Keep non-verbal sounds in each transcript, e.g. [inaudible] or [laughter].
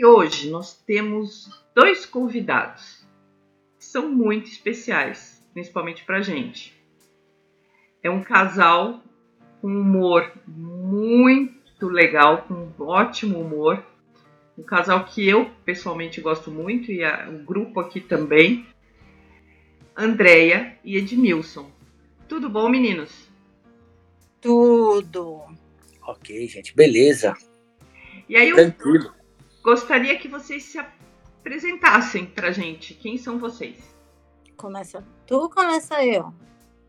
E hoje nós temos dois convidados que são muito especiais, principalmente para gente. É um casal com humor muito legal, com um ótimo humor. Um casal que eu pessoalmente gosto muito e a, o grupo aqui também. Andréia e Edmilson. Tudo bom, meninos? Tudo. Ok, gente, beleza. E aí Tranquilo. Gostaria que vocês se apresentassem pra gente. Quem são vocês? Começa tu ou começa eu?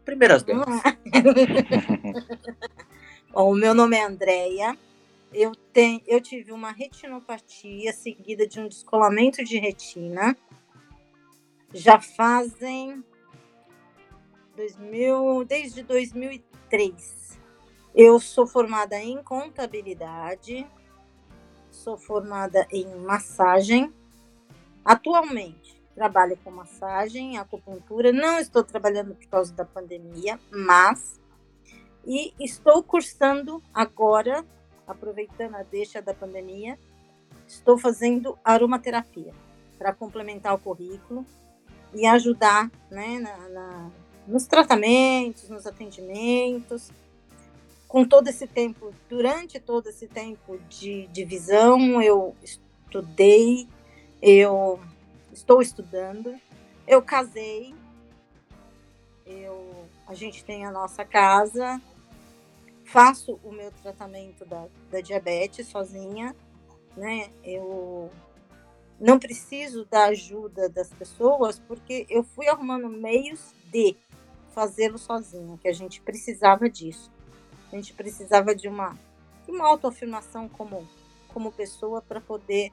Primeiras damas. [laughs] Bom, o meu nome é Andréia. Eu, tenho, eu tive uma retinopatia seguida de um descolamento de retina. Já fazem 2000, desde 2003. Eu sou formada em contabilidade, sou formada em massagem. Atualmente trabalho com massagem, acupuntura. Não estou trabalhando por causa da pandemia, mas e estou cursando agora, aproveitando a deixa da pandemia, estou fazendo aromaterapia para complementar o currículo e ajudar né, na, na, nos tratamentos, nos atendimentos. Com todo esse tempo, durante todo esse tempo de, de visão, eu estudei, eu estou estudando, eu casei, eu, a gente tem a nossa casa, faço o meu tratamento da, da diabetes sozinha, né? Eu não preciso da ajuda das pessoas porque eu fui arrumando meios de fazê-lo sozinha, que a gente precisava disso. A gente precisava de uma, de uma autoafirmação como, como pessoa para poder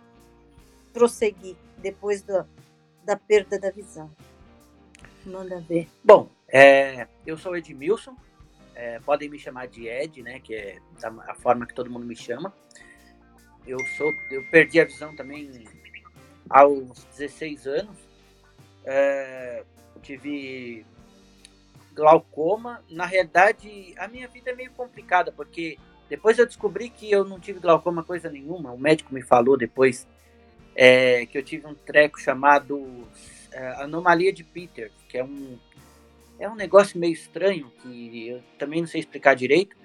prosseguir depois da, da perda da visão. Manda ver. Bom, é, eu sou Edmilson, é, podem me chamar de Ed, né, que é a forma que todo mundo me chama. Eu sou, eu perdi a visão também aos 16 anos. É, tive glaucoma. Na realidade, a minha vida é meio complicada, porque depois eu descobri que eu não tive glaucoma coisa nenhuma. O médico me falou depois é, que eu tive um treco chamado é, anomalia de Peter, que é um é um negócio meio estranho que eu também não sei explicar direito.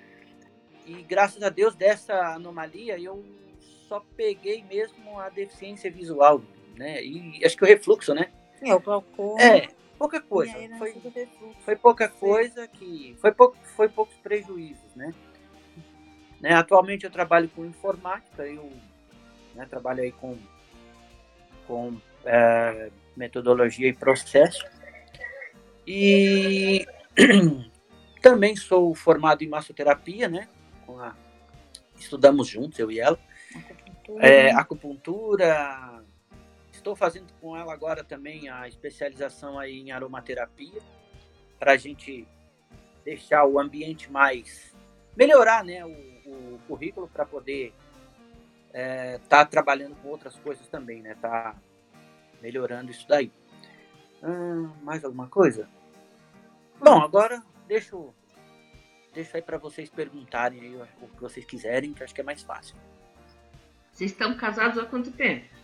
E graças a Deus dessa anomalia eu só peguei mesmo a deficiência visual, né? E acho que o refluxo, né? É, o glaucoma. É, pouca coisa. Foi, foi pouca coisa que. Foi, pouco, foi poucos prejuízos, né? né? Atualmente eu trabalho com informática, eu né, trabalho aí com, com é, metodologia e processo. E [clears throat] também sou formado em massoterapia, né? A, estudamos juntos, eu e ela. Acupuntura. É, acupuntura. Estou fazendo com ela agora também a especialização aí em aromaterapia, para a gente deixar o ambiente mais. melhorar né, o, o currículo para poder estar é, tá trabalhando com outras coisas também, né? Tá melhorando isso daí. Hum, mais alguma coisa? Bom, agora deixo, deixo aí para vocês perguntarem aí o que vocês quiserem, que acho que é mais fácil. Vocês estão casados há quanto tempo?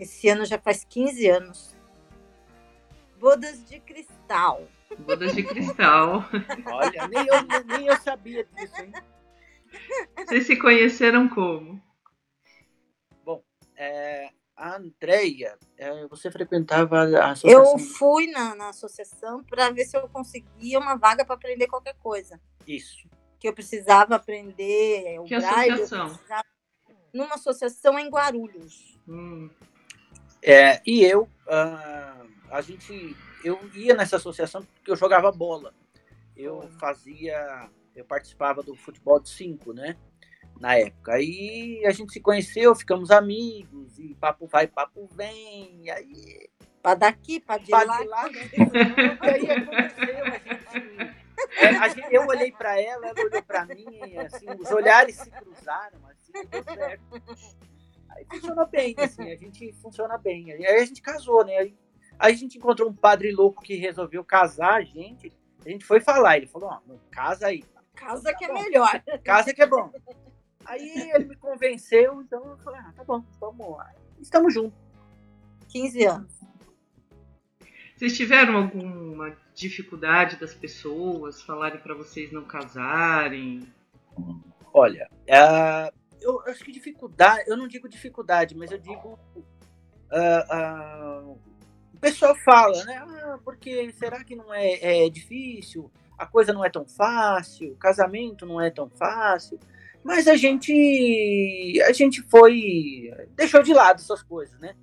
Esse ano já faz 15 anos. Bodas de cristal. Bodas de cristal. [laughs] Olha, nem eu, nem eu sabia disso, hein? Vocês se conheceram como? Bom, é, Andréia, é, você frequentava a associação? Eu fui na, na associação para ver se eu conseguia uma vaga para aprender qualquer coisa. Isso. Que eu precisava aprender o que braille. Associação? Precisava... Numa associação em Guarulhos. Hum. É, e eu, uh, a gente, eu ia nessa associação porque eu jogava bola. Eu fazia, eu participava do futebol de cinco, né? na época. Aí a gente se conheceu, ficamos amigos, e papo vai, papo vem, e aí. Pra daqui, pra de pra lá. De lá né? [laughs] e aí aconteceu, a gente. É, eu olhei para ela, ela olhou para mim, assim, os olhares se cruzaram, assim, deu certo. Aí funcionou bem, assim, a gente funciona bem. Aí a gente casou, né? Aí, aí a gente encontrou um padre louco que resolveu casar a gente. A gente foi falar, ele falou, ó, oh, casa aí. Casa que é melhor. Casa que é bom. Aí ele me convenceu, então eu falei, ah, tá bom, vamos lá. Estamos juntos. 15 anos. Vocês tiveram alguma dificuldade das pessoas falarem para vocês não casarem? Olha, uh, eu acho que dificuldade, eu não digo dificuldade, mas eu digo. Uh, uh, o pessoal fala, né? Ah, porque será que não é, é difícil? A coisa não é tão fácil, o casamento não é tão fácil. Mas a gente a gente foi deixou de lado essas coisas, né?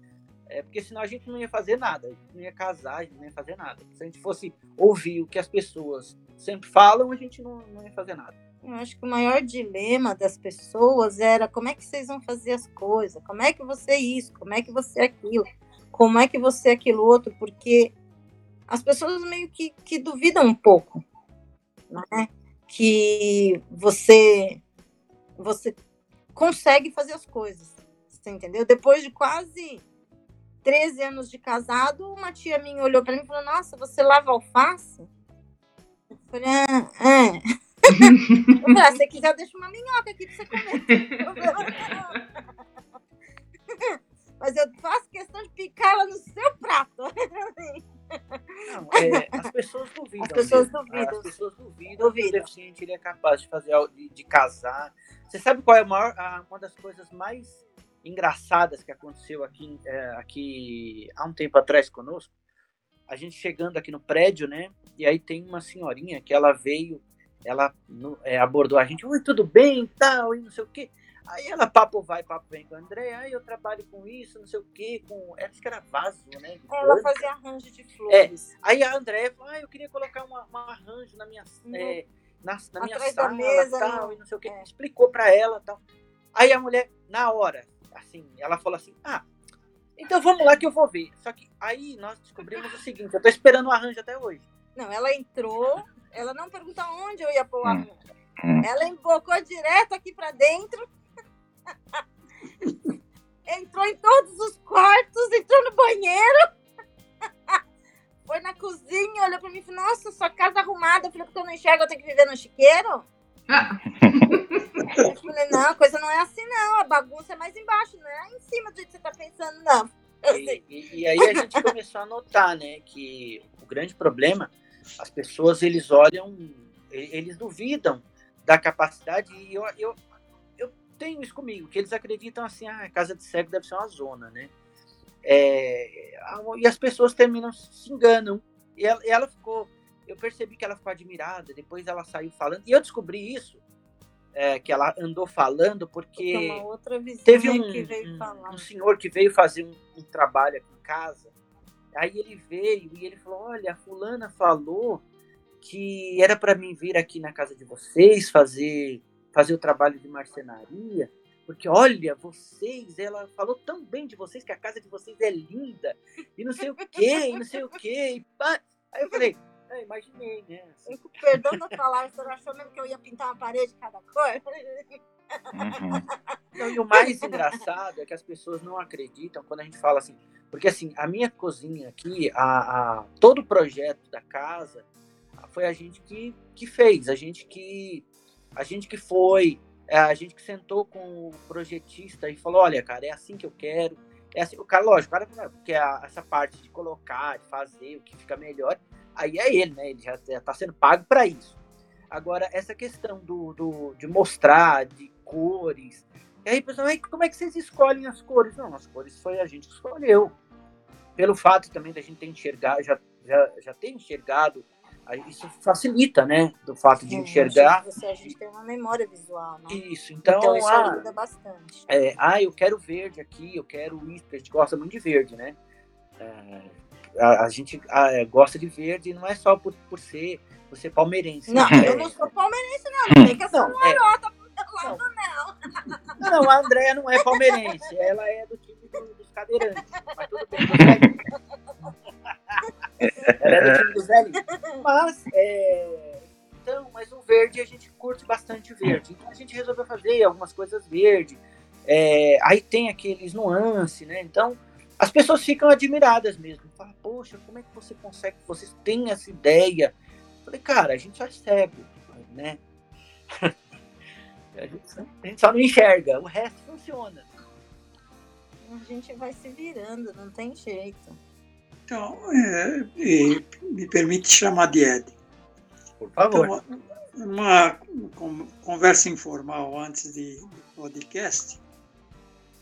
É, porque senão a gente não ia fazer nada, a gente não ia casar, a gente não ia fazer nada. Se a gente fosse ouvir o que as pessoas sempre falam, a gente não, não ia fazer nada. Eu acho que o maior dilema das pessoas era como é que vocês vão fazer as coisas, como é que você é isso, como é que você é aquilo, como é que você é aquilo outro, porque as pessoas meio que, que duvidam um pouco, né? Que você você consegue fazer as coisas. Você entendeu? Depois de quase 13 anos de casado, uma tia minha olhou para mim e falou: Nossa, você lava alface? Eu falei: Ah, é. Ah, se quiser, deixa uma minhoca aqui para você comer. [laughs] Mas eu faço questão de picar ela no seu prato. Não, é, as pessoas duvidam. As pessoas duvidam. As pessoas duvidam, duvidam. que o deficiente ele é capaz de fazer de, de casar. Você sabe qual é a maior, a, uma das coisas mais engraçadas que aconteceu aqui, é, aqui há um tempo atrás conosco? A gente chegando aqui no prédio, né? E aí tem uma senhorinha que ela veio, ela é, abordou a gente, oi, tudo bem, tal, e não sei o quê. Aí ela papo vai, papo vem com o André, aí eu trabalho com isso, não sei o quê, com. Acho que era vaso, né? Ela fazia arranjo de flores. É. Aí a André falou, ah, eu queria colocar um arranjo na minha, uhum. é, na, na minha sala mesa, tal, e não sei o quê. É. Explicou pra ela tal. Aí a mulher, na hora, assim, ela falou assim, ah, então vamos lá que eu vou ver. Só que aí nós descobrimos o seguinte, eu tô esperando o arranjo até hoje. Não, ela entrou, ela não perguntou onde eu ia pôr o hum. arranjo. Ela embocou direto aqui para dentro [laughs] entrou em todos os quartos, entrou no banheiro, [laughs] foi na cozinha, olhou pra mim e falou: Nossa, sua casa arrumada. Eu falei: Porque eu não enxergo, eu tenho que viver no chiqueiro? Ah. [laughs] eu falei: Não, a coisa não é assim, não. A bagunça é mais embaixo, não é em cima do jeito que você tá pensando, não. E, e, e aí a gente começou a notar, né, que o grande problema, as pessoas eles olham, eles duvidam da capacidade, e eu, eu, tenho isso comigo, que eles acreditam assim, ah, casa de cego deve ser uma zona, né? É, e as pessoas terminam, se enganam. E ela, e ela, ficou, eu percebi que ela ficou admirada, depois ela saiu falando, e eu descobri isso, é, que ela andou falando, porque teve um, um, um, senhor que veio fazer um, um trabalho aqui em casa, aí ele veio e ele falou, olha, a fulana falou que era para mim vir aqui na casa de vocês fazer fazer o trabalho de marcenaria, porque olha, vocês, ela falou tão bem de vocês que a casa de vocês é linda, e não sei o quê, e não sei o quê. Aí eu falei, é, imaginei, né? Assim. Perdão da palavra, você achou mesmo que eu ia pintar uma parede de cada cor? Uhum. E o mais engraçado é que as pessoas não acreditam quando a gente fala assim, porque assim, a minha cozinha aqui, a, a todo o projeto da casa, foi a gente que, que fez, a gente que a gente que foi, é, a gente que sentou com o projetista e falou, olha, cara, é assim que eu quero. É assim, o cara, lógico, o cara, porque a, essa parte de colocar, de fazer o que fica melhor, aí é ele, né? Ele já está sendo pago para isso. Agora, essa questão do, do, de mostrar, de cores, E aí, pessoal, como é que vocês escolhem as cores? Não, as cores foi a gente que escolheu. Pelo fato também da gente ter enxergado, já, já, já ter enxergado, isso facilita, né? Do fato de enxergar. Você, a gente tem uma memória visual, né? Isso, então, então isso ah, ajuda bastante. É, ah, eu quero verde aqui, eu quero isso, a gente gosta muito de verde, né? É, a, a, gente a, é, gosta de verde não é só por, por ser, ser palmeirense. Não, né? eu não sou palmeirense, não. Não tem que eu sou uma é. Lado, não. Não, a Andréia não é palmeirense, ela é do time do, dos cadeirantes. Mas tudo bem, ela é do time dos velhinhos. Mas, é, então, mas o verde a gente curte bastante verde. Então a gente resolveu fazer algumas coisas verde. É, aí tem aqueles nuances, né? Então, as pessoas ficam admiradas mesmo. Falam, poxa, como é que você consegue, vocês têm essa ideia? Falei, cara, a gente só é cego, né? A gente, só não enxerga, o resto funciona. A gente vai se virando, não tem jeito. Então, é, me permite chamar de Ed. Por favor. Então, uma, uma conversa informal antes de, do podcast,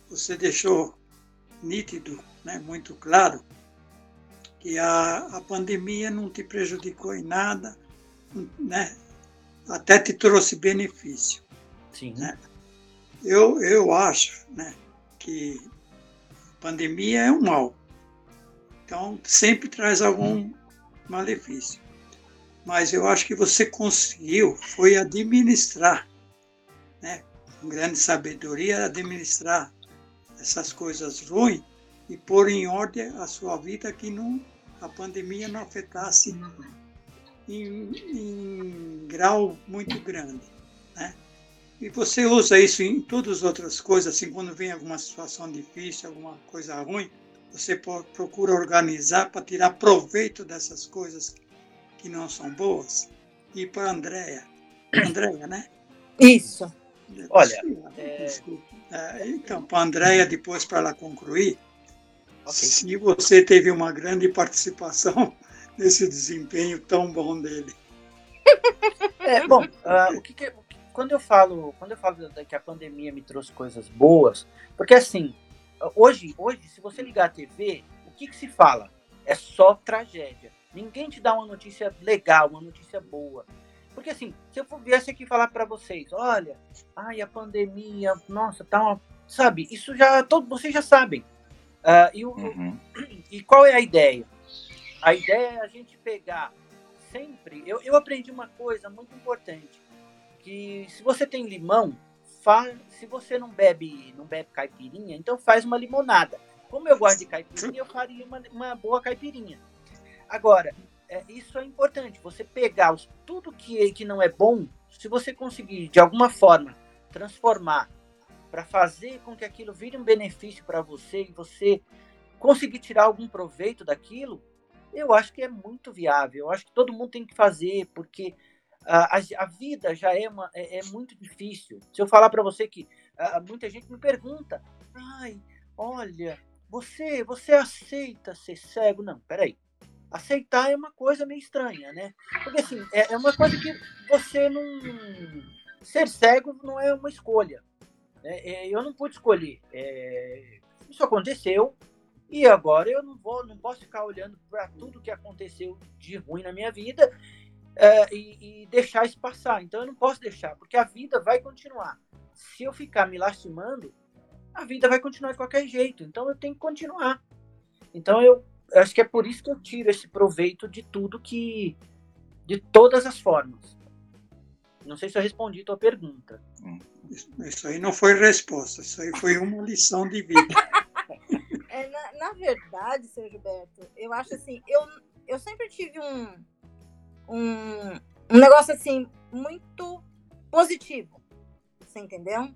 você deixou nítido, né, muito claro, que a, a pandemia não te prejudicou em nada, né, até te trouxe benefício. Sim. Né? Eu, eu acho né, que pandemia é um mal. Então, sempre traz algum malefício. Mas eu acho que você conseguiu, foi administrar, né, com grande sabedoria, administrar essas coisas ruins e pôr em ordem a sua vida que não, a pandemia não afetasse em, em grau muito grande. Né? E você usa isso em todas as outras coisas, assim, quando vem alguma situação difícil, alguma coisa ruim, você procura organizar para tirar proveito dessas coisas que não são boas. E para a Andréia. [coughs] Andréia, né? Isso. Olha, Desculpa. É... então, para a Andréia, depois para ela concluir, okay. se você teve uma grande participação [laughs] nesse desempenho tão bom dele. [laughs] É, bom, uh, o que, que quando eu falo, quando eu falo que a pandemia me trouxe coisas boas, porque assim, hoje, hoje, se você ligar a TV, o que, que se fala? É só tragédia. Ninguém te dá uma notícia legal, uma notícia boa. Porque assim, se eu viesse aqui falar para vocês, olha, ai, a pandemia, nossa, tá uma. Sabe, isso já. Todo, vocês já sabem. Uh, e, o, uhum. e qual é a ideia? A ideia é a gente pegar sempre. Eu, eu aprendi uma coisa muito importante que se você tem limão, faz, se você não bebe, não bebe caipirinha, então faz uma limonada. Como eu gosto de caipirinha, eu faria uma, uma boa caipirinha. Agora, é, isso é importante, você pegar os, tudo que, que não é bom, se você conseguir de alguma forma transformar para fazer com que aquilo vire um benefício para você e você conseguir tirar algum proveito daquilo, eu acho que é muito viável. Eu acho que todo mundo tem que fazer, porque a, a, vida já é, uma, é, é, muito difícil. Se eu falar para você que uh, muita gente me pergunta, ai, olha, você, você aceita ser cego? Não, peraí. Aceitar é uma coisa meio estranha, né? Porque assim, é, é uma coisa que você não. Ser cego não é uma escolha. Né? É, eu não pude escolher. É, isso aconteceu e agora eu não vou, não posso ficar olhando para tudo que aconteceu de ruim na minha vida é, e, e, deixar isso passar. Então eu não posso deixar, porque a vida vai continuar. Se eu ficar me lastimando, a vida vai continuar de qualquer jeito. Então eu tenho que continuar. Então eu acho que é por isso que eu tiro esse proveito de tudo que. de todas as formas. Não sei se eu respondi a tua pergunta. Isso aí não foi resposta, isso aí foi uma lição de vida. [laughs] [laughs] é, na, na verdade, seu Gilberto, eu acho assim, eu, eu sempre tive um, um, um negócio assim muito positivo. Você entendeu?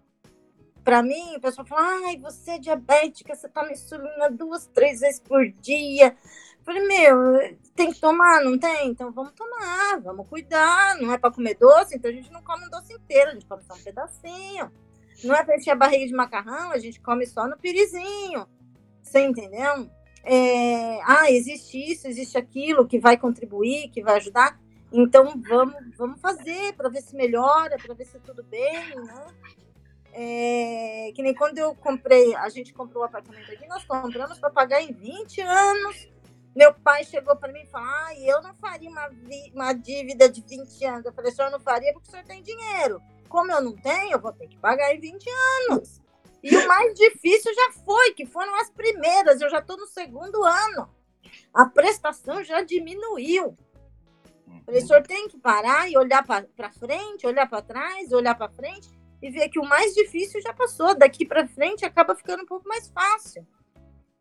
Para mim, o pessoal fala: ai, você é diabética, você toma insulina duas, três vezes por dia. Eu falei, meu, tem que tomar, não tem? Então vamos tomar, vamos cuidar. Não é para comer doce, então a gente não come um doce inteiro, a gente come só um pedacinho. Não é para encher a barriga de macarrão, a gente come só no pirizinho. Você entendeu? É, ah, existe isso, existe aquilo que vai contribuir, que vai ajudar. Então vamos, vamos fazer para ver se melhora, para ver se tudo bem, né? É, que nem quando eu comprei, a gente comprou o apartamento aqui, nós compramos para pagar em 20 anos. Meu pai chegou para mim e falou: ah, eu não faria uma, uma dívida de 20 anos. Eu falei: o senhor não faria porque o senhor tem dinheiro. Como eu não tenho, eu vou ter que pagar em 20 anos. E o mais difícil já foi, que foram as primeiras. Eu já estou no segundo ano. A prestação já diminuiu. Falei, o senhor tem que parar e olhar para frente, olhar para trás, olhar para frente e ver que o mais difícil já passou. Daqui para frente acaba ficando um pouco mais fácil,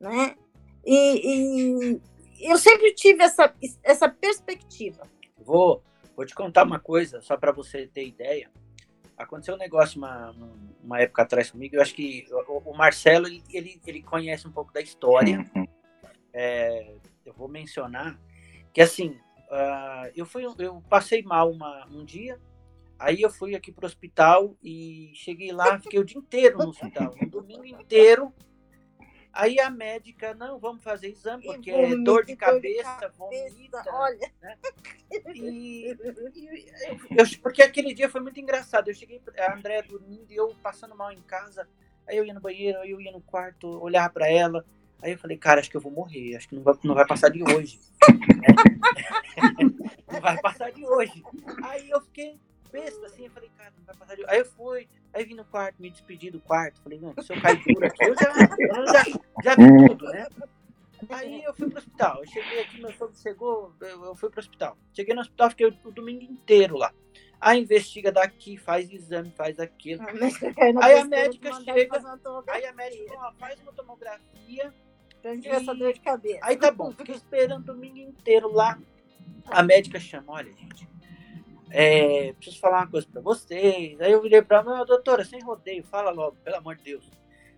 né? E, e, eu sempre tive essa, essa perspectiva. Vou, vou te contar uma coisa, só para você ter ideia. Aconteceu um negócio uma, uma época atrás comigo. Eu acho que o, o Marcelo ele, ele, ele, conhece um pouco da história. Uhum. É, eu vou mencionar que assim, uh, eu fui, eu passei mal uma, um dia. Aí eu fui aqui pro hospital e cheguei lá, fiquei o dia inteiro no hospital, um domingo inteiro Aí a médica, não, vamos fazer exame, porque é dor de cabeça, vomita. Olha. Né? E, e eu, porque aquele dia foi muito engraçado. Eu cheguei, a Andréia dormindo e eu passando mal em casa. Aí eu ia no banheiro, aí eu ia no quarto, olhar para ela. Aí eu falei, cara, acho que eu vou morrer, acho que não vai, não vai passar de hoje. [laughs] não vai passar de hoje. Aí eu fiquei besta, assim, eu falei, cara, não vai passar de... Aí eu fui, aí vim no quarto, me despedi do quarto, falei, não, se eu cair duro aqui, eu já, eu já, já vi tudo, né? Aí eu fui pro hospital, eu cheguei aqui, meu sogro chegou, eu, eu fui pro hospital. Cheguei no hospital, fiquei o, o domingo inteiro lá. Aí investiga daqui, faz exame, faz aquilo. aí a médica chega, aí a médica fala, faz uma tomografia. Pra gente essa dor de cabeça. Aí tá bom, fiquei esperando o domingo inteiro lá. A médica chama, olha, gente, é, preciso falar uma coisa para vocês. Aí eu virei para ela, doutora, sem rodeio, fala logo, pelo amor de Deus.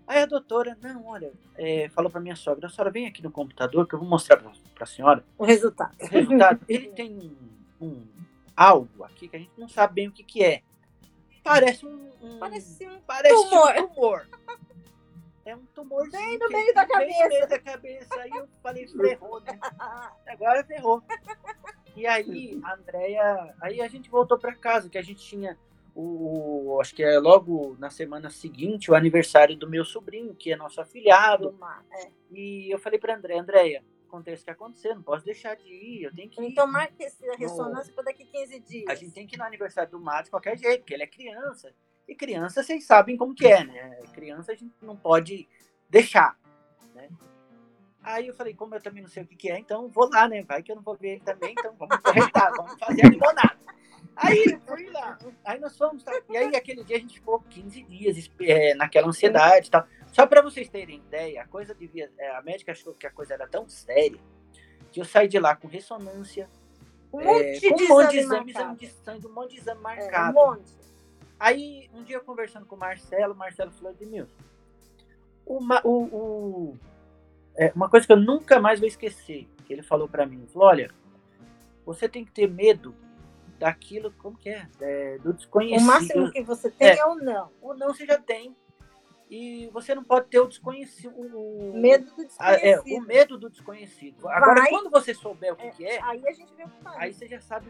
Aí a doutora, não, olha, é, falou para minha sogra, a senhora vem aqui no computador que eu vou mostrar para a senhora. O resultado. O resultado. Ele [laughs] tem um, um, algo aqui que a gente não sabe bem o que, que é. Parece um, um parece um parece tumor. Um tumor. É um tumor bem no meio da cabeça. Bem no meio da cabeça. Aí eu falei, ferrou, né? Agora ferrou. E aí, a Andrea, aí a gente voltou para casa, que a gente tinha o, acho que é logo na semana seguinte, o aniversário do meu sobrinho, que é nosso afilhado. É. E eu falei para André, Andréia, acontece o que acontecer, não posso deixar de ir, eu tenho que ir. Então marque a ressonância para daqui 15 dias. A gente tem que ir no aniversário do Matos de qualquer jeito, porque ele é criança. E criança, vocês sabem como que é, né? Criança a gente não pode deixar, né? Aí eu falei, como eu também não sei o que, que é, então vou lá, né? Vai que eu não vou ver ele também, então vamos corretar, [laughs] vamos fazer a limonada. Aí fui lá, aí nós fomos, tá? e aí aquele dia a gente ficou 15 dias é, naquela ansiedade e tal. Só para vocês terem ideia, a coisa devia. É, a médica achou que a coisa era tão séria que eu saí de lá com ressonância, um monte, é, de, um monte de exame, exame, de sangue, um monte de exame marcado. É, um monte. Aí, um dia conversando com o Marcelo, o Marcelo falou de mil. O, o, o, é, uma coisa que eu nunca mais vou esquecer, que ele falou para mim, falou, olha, você tem que ter medo daquilo, como que é? é do desconhecido. O máximo que você tem é, é o não. O não você já tem. E você não pode ter o desconhecido. O medo do desconhecido. é, o medo do desconhecido. Agora, vai, quando você souber o que é, que é, aí a gente vê o que faz. Aí você já sabe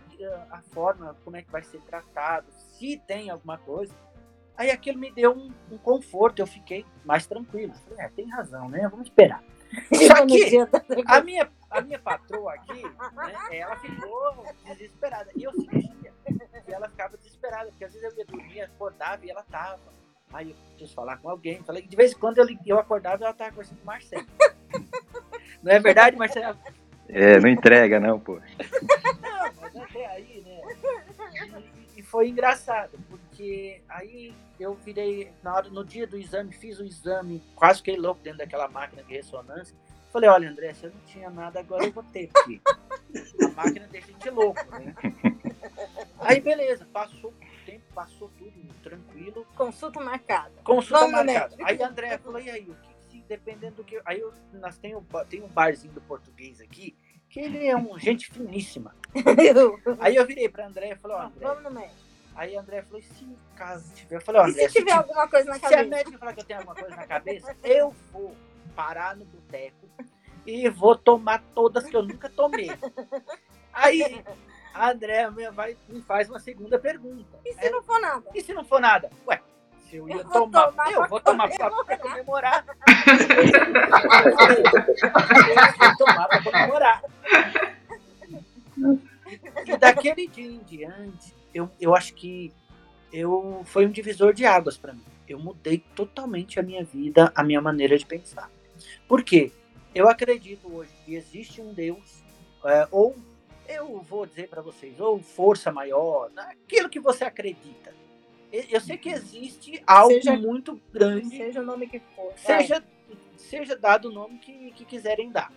a forma, como é que vai ser tratado, se tem alguma coisa. Aí aquilo me deu um, um conforto, eu fiquei mais tranquilo. Falei, é, tem razão, né? Vamos esperar. [laughs] Só que a minha, a minha patroa aqui, né, ela ficou desesperada. E eu sentia que ela ficava desesperada, porque às vezes eu ia dormir, acordava e ela tava. Aí eu preciso falar com alguém. Falei, de vez em quando eu, eu acordava e ela tava conversando com o Marcelo. [laughs] Não é verdade, Marcelo? É, não entrega não, pô. Não, mas até aí, né? E, e foi engraçado, porque aí eu virei, na hora, no dia do exame, fiz o exame, quase fiquei louco dentro daquela máquina de ressonância. Falei, olha, André, se eu não tinha nada, agora eu vou ter, porque a máquina deixa a gente louco, né? [laughs] Aí, beleza, passou passou tudo tranquilo. Consulta marcada. Consulta Vamos marcada. Aí a André falou, e aí, o que, se, dependendo do que... Aí eu, nós tem um, tem um barzinho do português aqui, que ele é um [laughs] gente finíssima. aí eu virei pra André e falei, ó, André... Vamos no médico. Aí a André falou, se caso tiver, eu falei, ó, André, se tiver se alguma coisa na cabeça? Se a médica falar que eu tenho alguma coisa na cabeça, eu vou parar no boteco e vou tomar todas que eu nunca tomei. Aí a André vai, me faz uma segunda pergunta. E se é, não for nada? E se não for nada? Ué, se eu ia eu tomar, tomar eu vou tomar para comemorar. [laughs] eu vou tomar para comemorar. E daquele dia em diante, eu, eu acho que eu foi um divisor de águas para mim. Eu mudei totalmente a minha vida, a minha maneira de pensar. Por quê? Eu acredito hoje que existe um Deus, é, ou eu vou dizer para vocês, ou força maior, aquilo que você acredita. Eu sei que existe algo seja, muito grande. Seja o nome que for. Seja, seja dado o nome que, que quiserem dar.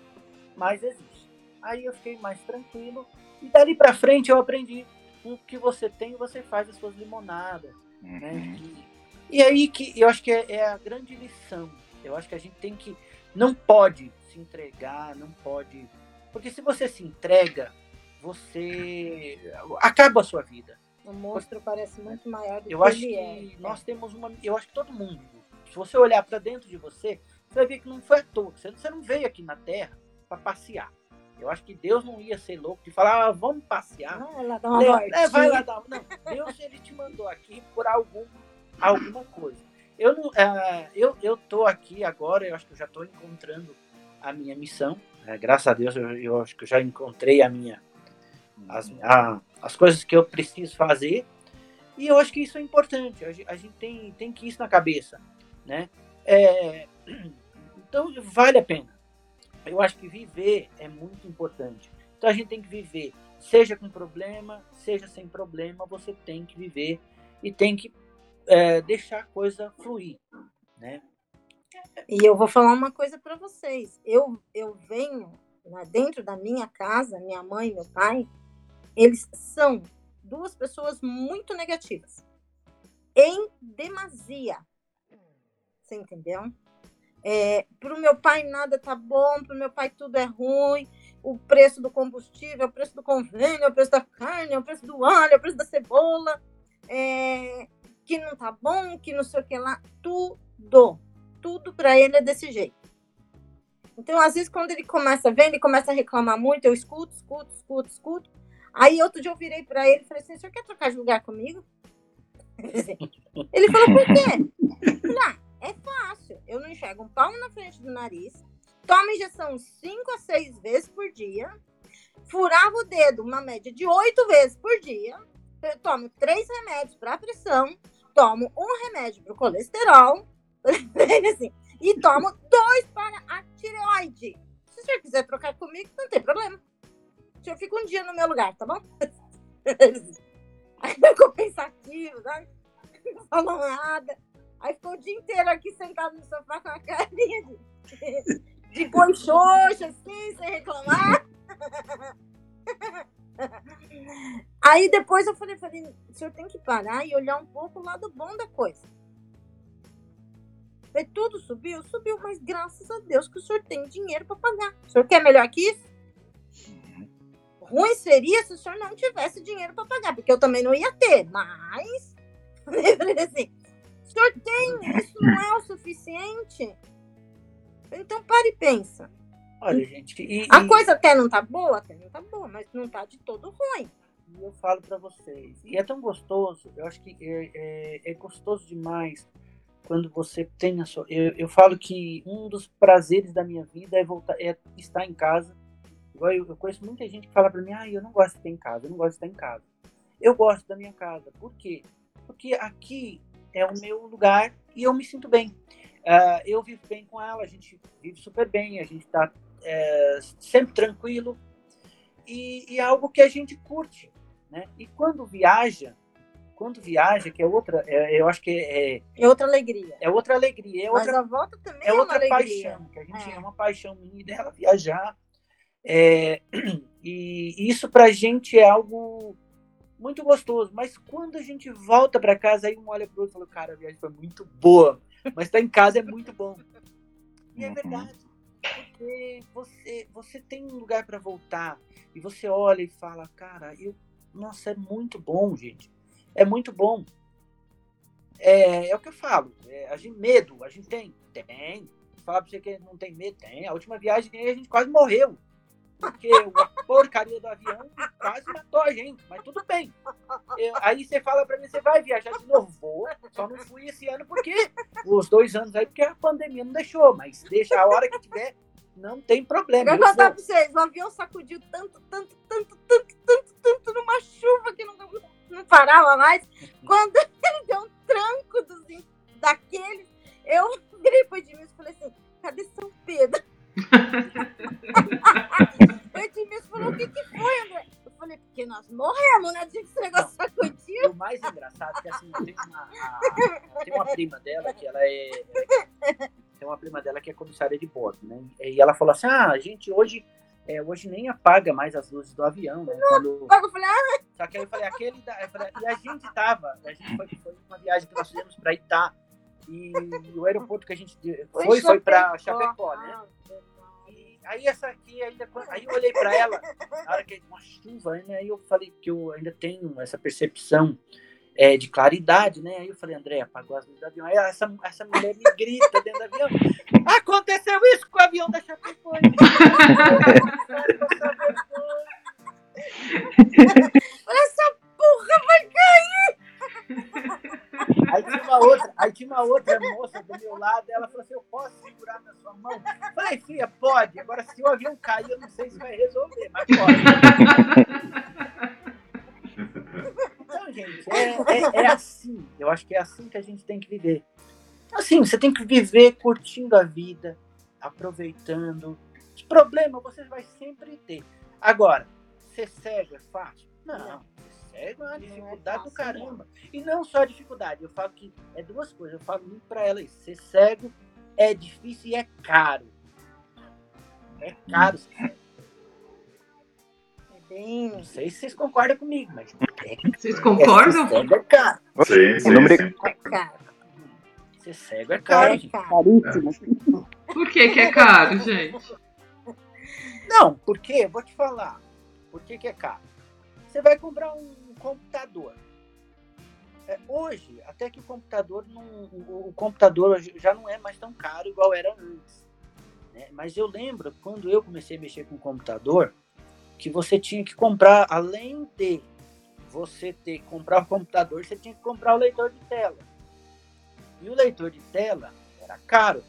Mas existe. Aí eu fiquei mais tranquilo. E dali para frente eu aprendi o que você tem, você faz as suas limonadas. Né? Uhum. Né? E, e, aí que eu acho que é, é a grande lição. Eu acho que a gente tem que. Não pode se entregar, não pode. Porque se você se entrega, você acaba a sua vida. O monstro parece muito maior do eu que acho ele que é. Nós temos uma. Eu acho que todo mundo. Se você olhar para dentro de você, você vai ver que não foi à toa. Você não veio aqui na Terra para passear. Eu acho que Deus não ia ser louco de falar, ah, vamos passear. Não, ela dá uma é, vai lá dar. Não, Deus ele te mandou aqui por algum, alguma coisa. Eu não, uh, eu, eu tô aqui agora, eu acho que eu já estou encontrando a minha missão. É, graças a Deus, eu, eu, acho que eu já encontrei a minha, as, a, as coisas que eu preciso fazer. E eu acho que isso é importante. A gente, tem, tem que isso na cabeça, né? É, [clears throat] então vale a pena. Eu acho que viver é muito importante. Então a gente tem que viver, seja com problema, seja sem problema, você tem que viver e tem que é, deixar a coisa fluir, né? E eu vou falar uma coisa para vocês. Eu, eu venho né, dentro da minha casa, minha mãe meu pai, eles são duas pessoas muito negativas. Em demasia. Você entendeu? É, para o meu pai nada tá bom, para o meu pai tudo é ruim, o preço do combustível, o preço do convênio, o preço da carne, o preço do alho, o preço da cebola, é, que não tá bom, que não sei o que lá, tudo tudo para ele é desse jeito. Então, às vezes, quando ele começa a ver, ele começa a reclamar muito, eu escuto, escuto, escuto, escuto. Aí, outro dia eu virei para ele e falei assim, o senhor quer trocar de lugar comigo? Ele falou, por quê? Falei, ah, é fácil. Eu não enxergo um palmo na frente do nariz, tomo injeção 5 a 6 vezes por dia, furava o dedo uma média de 8 vezes por dia, eu tomo três remédios para pressão, tomo um remédio para o colesterol, [laughs] assim, e tomo dois para a tireoide. Se o senhor quiser trocar comigo, não tem problema. O senhor fica um dia no meu lugar, tá bom? [laughs] Aí ficou pensativo, né? não falou nada. Aí ficou o dia inteiro aqui sentado no sofá com a carinha de, de boi xoxo, assim, sem reclamar. [laughs] Aí depois eu falei, falei, o senhor tem que parar e olhar um pouco o lado bom da coisa. E tudo subiu? Subiu, mas graças a Deus que o senhor tem dinheiro para pagar. O senhor quer melhor que isso? Ruim seria se o senhor não tivesse dinheiro para pagar, porque eu também não ia ter, mas. [laughs] assim, o senhor tem, isso não é o suficiente. Então pare e pensa. Olha, gente. E, a coisa até não tá boa, até não tá boa, mas não tá de todo ruim. E eu falo para vocês. E é tão gostoso, eu acho que é, é, é gostoso demais quando você tem a sua. Eu, eu falo que um dos prazeres da minha vida é voltar, é estar em casa. Eu, eu conheço muita gente que fala para mim, ah, eu não gosto de estar em casa, eu não gosto de estar em casa. Eu gosto da minha casa. Por quê? Porque aqui é o meu lugar e eu me sinto bem. Uh, eu vivo bem com ela, a gente vive super bem, a gente está é, sempre tranquilo e, e é algo que a gente curte, né? E quando viaja, quando viaja, que é outra, é, eu acho que é, é outra alegria. É outra alegria, é Mas outra, a volta também é, é outra paixão, que a gente é. é uma paixão minha dela viajar. É, [clears throat] e isso pra gente é algo muito gostoso, mas quando a gente volta para casa, aí um olha pro outro e fala, cara, a viagem foi muito boa, mas estar tá em casa é muito bom. E é uhum. verdade. Porque você, você tem um lugar para voltar e você olha e fala, cara, eu, nossa, é muito bom, gente é muito bom. É, é o que eu falo. É, a gente, medo, a gente tem? Tem. Falar pra você que não tem medo, tem. A última viagem a gente quase morreu. Porque a porcaria do avião quase matou a gente, mas tudo bem. Eu, aí você fala pra mim, você vai viajar de novo? Vou, só não fui esse ano porque os dois anos aí, porque a pandemia não deixou, mas deixa a hora que tiver, não tem problema. Eu vou contar pra vocês, o avião sacudiu tanto, tanto, tanto, tanto, tanto, tanto numa chuva que não, não parava mais. Quando ele deu um tranco dos, daqueles, eu [laughs] virei pro Edmilson e falei assim, cadê São Pedro? [laughs] o Edmilson falou, o que, que foi, André? Eu falei, porque nós morremos, né? De esse negócio sacudiu. O mais engraçado é que assim, tem uma, a, tem uma prima dela que ela é. Tem uma prima dela que é comissária de bordo, né? E ela falou assim: ah, a gente hoje. É, hoje nem apaga mais as luzes do avião, né? Quando... Eu falei, ah. Só que aí eu falei, aquele. Da... Eu falei, e a gente tava, a gente foi, foi uma viagem que nós fizemos para Itá. E o aeroporto que a gente foi, foi, foi para Chapecó, né? E aí essa aqui, ainda, aí eu olhei para ela, na hora que uma chuva, né? Aí eu falei que eu ainda tenho essa percepção é, de claridade, né? Aí eu falei, André, apagou as luzes do avião. Aí essa, essa mulher me grita dentro do avião. Aconteceu isso com o avião da Chapecoense. [laughs] tinha uma outra moça do meu lado, ela falou assim, eu posso segurar na sua mão? Falei, filha, pode. Agora, se o avião cair, eu não sei se vai resolver, mas pode. Então, gente, é, é, é, assim. Eu acho que é assim que a gente tem que viver. Assim, você tem que viver curtindo a vida, aproveitando. Os problemas você vai sempre ter. Agora, ser cego é fácil? Não. Cego é uma dificuldade do caramba. E não só a dificuldade. Eu falo que é duas coisas. Eu falo muito pra ela isso. Ser cego é difícil e é caro. É caro ser cego bem. Não sei se vocês concordam comigo, mas. Vocês concordam? Ser cego é caro. Sim, sim, sim. É caro. Ser cego é caro, gente. Caríssimo. Por que, que é caro, gente? Não, porque, eu vou te falar. Por que, que é caro? Você vai comprar um computador. É, hoje, até que o computador não, o, o computador já não é mais tão caro igual era antes. Né? Mas eu lembro quando eu comecei a mexer com o computador, que você tinha que comprar, além de você ter que comprar o computador, você tinha que comprar o leitor de tela. E o leitor de tela era caro.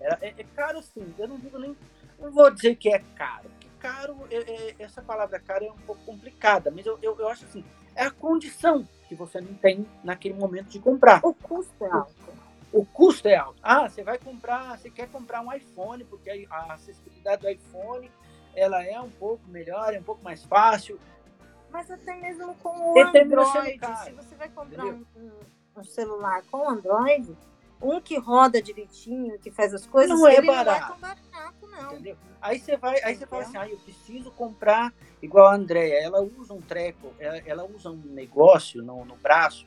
Era, é, é caro sim, eu não digo nem. Não vou dizer que é caro, caro, é, é, essa palavra caro é um pouco complicada, mas eu, eu, eu acho assim, é a condição que você não tem naquele momento de comprar. O custo é alto. O, o custo é alto. Ah, você vai comprar, você quer comprar um iPhone, porque a acessibilidade do iPhone ela é um pouco melhor, é um pouco mais fácil. Mas até mesmo com o Android, se você vai comprar um, um, celular com Android, um que roda direitinho, que faz as coisas, não é barato. não é tão barato, não. Entendeu? Aí você vai, aí você fala assim, ah, eu preciso comprar igual a Andrea, ela usa um treco, ela, ela usa um negócio no, no braço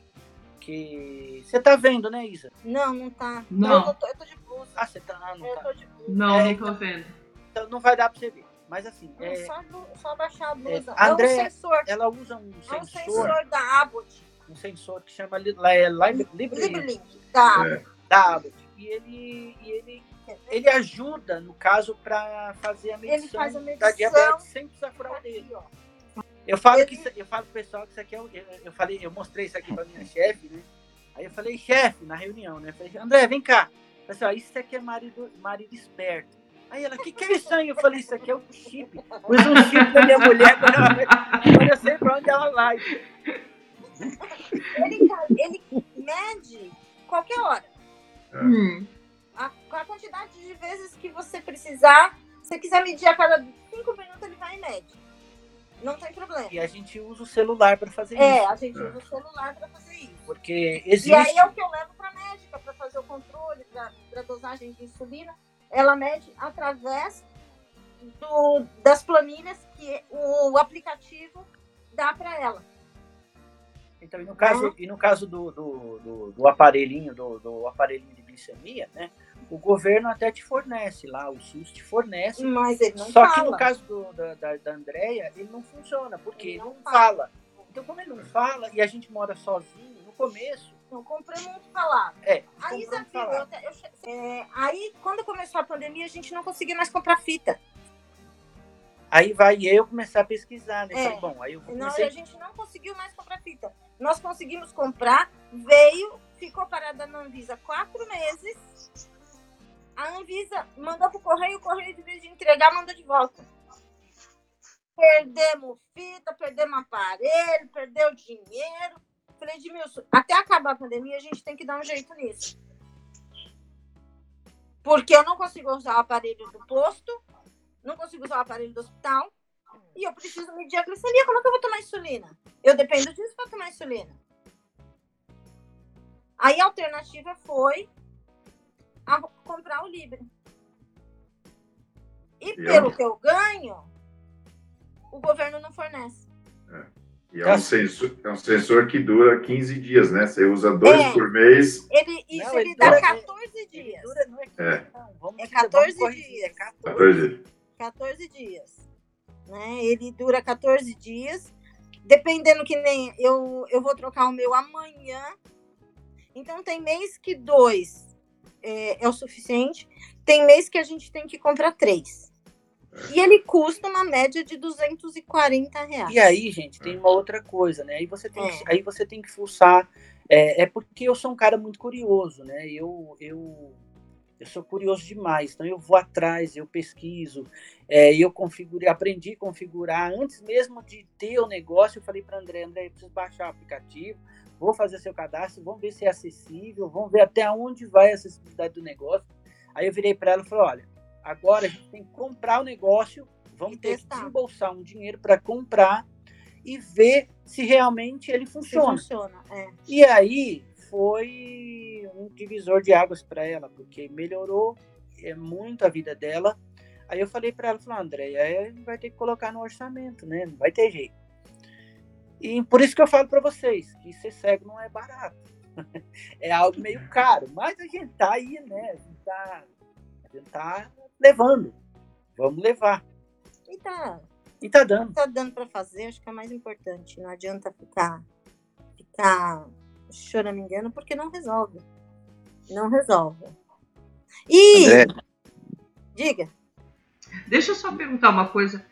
que você tá vendo, né, Isa? Não, não tá. Não. Eu tô, eu tô de blusa. Ah, você tá, não eu tá. tô de blusa. Não, É, não tô vendo. Então não vai dar para você ver. Mas assim, É, é, só, só baixar a blusa. é, André, é um sensor. ela usa um É um sensor, sensor da Abbott. um sensor que chama é, Libre, Libre, Librelink. Da Abbott. Da Abbott. E ele, e ele, ele ajuda, no caso, para fazer a medição, Ele faz a da medição. diabetes sem precisar furar o dedo. Eu falo que isso- eu falo pro pessoal que isso aqui é o- eu, eu falei, eu mostrei isso aqui para minha chefe, né? Aí eu falei, chefe, na reunião, né? Eu falei, André, vem cá. Eu falei, assim, isso aqui é marido, marido esperto. Aí ela, o que, que é isso aí? Eu falei, isso aqui é o chip. Pus um chip da minha mulher quando ela eu sei pra onde ela vai. Ele, ele mede qualquer hora. Hum. A, a quantidade de vezes que você precisar. Se você quiser medir a cada cinco minutos, ele vai e mede. Não tem problema. E a gente usa o celular para fazer É, isso. a gente usa o celular para fazer isso. Porque E existe. aí é o que eu levo para médica para fazer o controle da, da dosagem de insulina. Ela mede através do, das planilhas que o aplicativo dá para ela. Então, e no caso, e no caso do, do, do, do aparelhinho, do, do aparelhinho de glicemia, né? O governo até te fornece lá, o SUS te fornece. Mas ele não Só fala. que no caso do, da, da, da Andrea, ele não funciona, porque Ele ele não não fala. Então, como ele não fala e a gente mora sozinho, no começo, Não compramos falado. é, Aí, Zé, eu é, aí, quando começou a pandemia, a gente não conseguia mais comprar fita. Aí vai eu começar a pesquisar, né? É. Bom, aí eu Não, comecei... a gente não conseguiu mais comprar fita. Nós conseguimos comprar, veio, ficou parada na Anvisa quatro meses. A Anvisa mandou pro correio, o correio, de vez de entregar, mandou de volta. Perdemos fita, perdemos aparelho, perdeu dinheiro. Falei, Edmilson, até acabar a pandemia, a gente tem que dar um jeito nisso. Porque eu não consigo usar o aparelho do posto, não consigo usar o aparelho do hospital, e eu preciso medir a glicemia. Como é que eu vou tomar insulina? Eu dependo disso para tomar insulina. Aí a alternativa foi a- comprar o Libre. E E pelo eu- que eu ganho, o governo não fornece. E é um, sensor, é um sensor que dura 15 dias, né? Você usa dois É. por mês. Ele, isso Não, ele, ele dá dura- 14 dias. Dura, não é, que- É. não, vamos É dizer, 14 vamos corrigir, dias. É 14. 14 dias. 14 dias. Né? Ele dura 14 dias. Dependendo que nem eu, eu vou trocar o meu amanhã. Então tem mês que dois é, é o suficiente. Tem mês que a gente tem que comprar três. E ele custa uma média de 240 reais. E aí, gente, tem uma outra coisa, né? Aí você tem, É. que, aí você tem que fuçar. É, é porque eu sou um cara muito curioso, né? Eu, eu, eu sou curioso demais. Então eu vou atrás, eu pesquiso, é, eu configurei, aprendi a configurar. Antes mesmo de ter o negócio, eu falei para André, André, eu preciso baixar o aplicativo, vou fazer seu cadastro, vamos ver se é acessível, vamos ver até onde vai a acessibilidade do negócio. Aí eu virei para ela e falei, olha, agora a gente tem que comprar o negócio, vamos ter testar. que desembolsar um dinheiro para comprar e ver se realmente ele funciona. funciona. É. E aí foi um divisor de águas para ela, porque melhorou é, muito a vida dela. Aí eu falei para ela, falei, André, aí vai ter que colocar no orçamento, né? Não vai ter jeito. E por isso que eu falo para vocês que ser cego não é barato. [laughs] é algo meio caro, mas a gente tá aí, né? A gente tá, a gente tá levando. Vamos levar. E tá, E tá dando. tá dando para fazer, acho que é mais importante. Não adianta ficar, ficar choramingando, porque não resolve. Não resolve. E, André, diga, Deixa eu só perguntar uma coisa,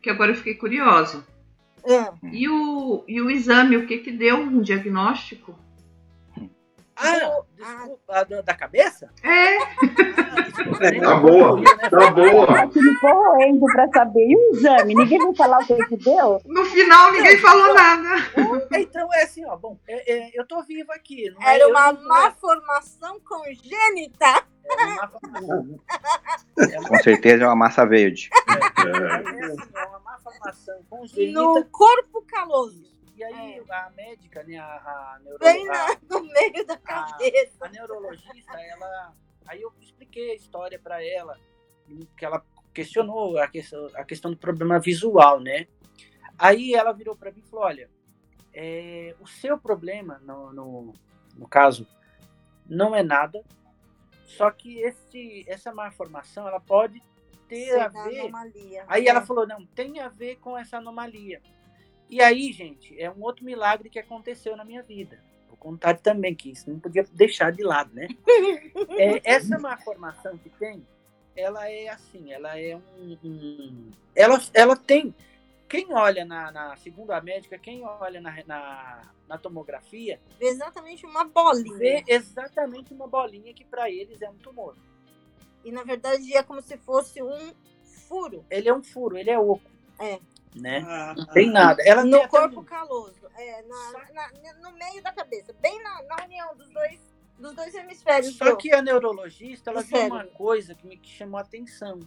que agora eu fiquei curiosa. ah, E o, e o exame, o que que deu um diagnóstico? Ah, desculpa, a da, cabeça? É, Ah, desculpa, Tá boa, né? tá boa. Aquele corroendo pra saber. E o exame? Ninguém vai falar o que que deu? no final ninguém falou nada. É assim, ó, bom, é- é, eu tô vivo aqui. Não é, era eu uma não- má formação congênita. é uma má formação. É [laughs] uma, com certeza é uma massa verde. É. é assim, é uma má formação congênita. No corpo caloso. E aí a médica, né, a, a, neuro, Bem a, na- no meio da cabeça. a neurologista, ela. Aí eu expliquei a história para ela, que ela questionou a questão, a questão do problema visual, né? Aí ela virou para mim e falou: olha, é, o seu problema, no, no, no caso, não é nada, só que esse, essa má formação ela pode ter Ser a ver. anomalia. Aí É. ela falou: não, tem a ver com essa anomalia. E aí, gente, é um outro milagre que aconteceu na minha vida. Vou contar também, que isso não podia deixar de lado, né? [laughs] É, essa má formação que tem, ela é assim, ela é um. um- ela, ela tem. Quem olha na, na. Segundo a médica, quem olha na, na, na tomografia, Exatamente uma bolinha. vê exatamente uma bolinha que para eles é um tumor. E na verdade é como se fosse um furo Ele é um furo, ele é oco. É. Né? Ah, Não tem nada. Ela no corpo um- caloso. É, na, na- no meio da cabeça. Bem na, na união dos dois, dos dois hemisférios. Só do- que a neurologista, ela viu uma coisa que me que chamou a atenção.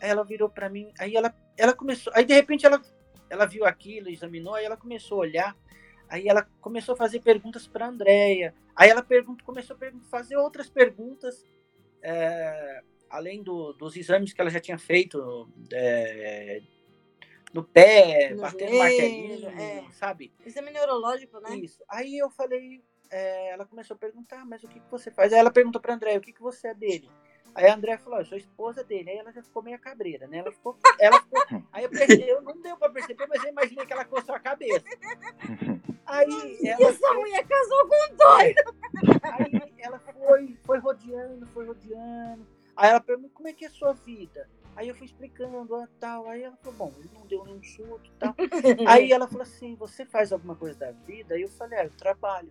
Aí ela virou para mim, aí ela, ela começou, aí de repente ela, ela viu aquilo, examinou, aí ela começou a olhar, aí ela começou a fazer perguntas para Andréia. Aí ela pergunta, começou a fazer outras perguntas, é, além do- dos exames que ela já tinha feito é, no pé, No batendo joelho, martelinho, é. sabe? Exame neurológico, né? Isso. Aí eu falei, é, ela começou a perguntar, mas o que, que você faz? Aí ela perguntou pra André, o que, que você é dele? Aí a André falou, eu sou esposa dele. Aí ela já ficou meio cabreira, né? Ela ficou. Ela ficou [laughs] aí eu percebi, eu não deu pra perceber, mas eu imaginei que ela coçou a cabeça. Aí E ela, essa mulher casou com um doido. aí ela foi, foi rodeando, foi rodeando. Aí ela perguntou, como é que é a sua vida? Aí eu fui explicando, ah, tal. Aí ela falou, bom, ele não deu nenhum chute e tal. [laughs] Aí ela falou assim, você faz alguma coisa da vida? Aí eu falei, ah, eu trabalho.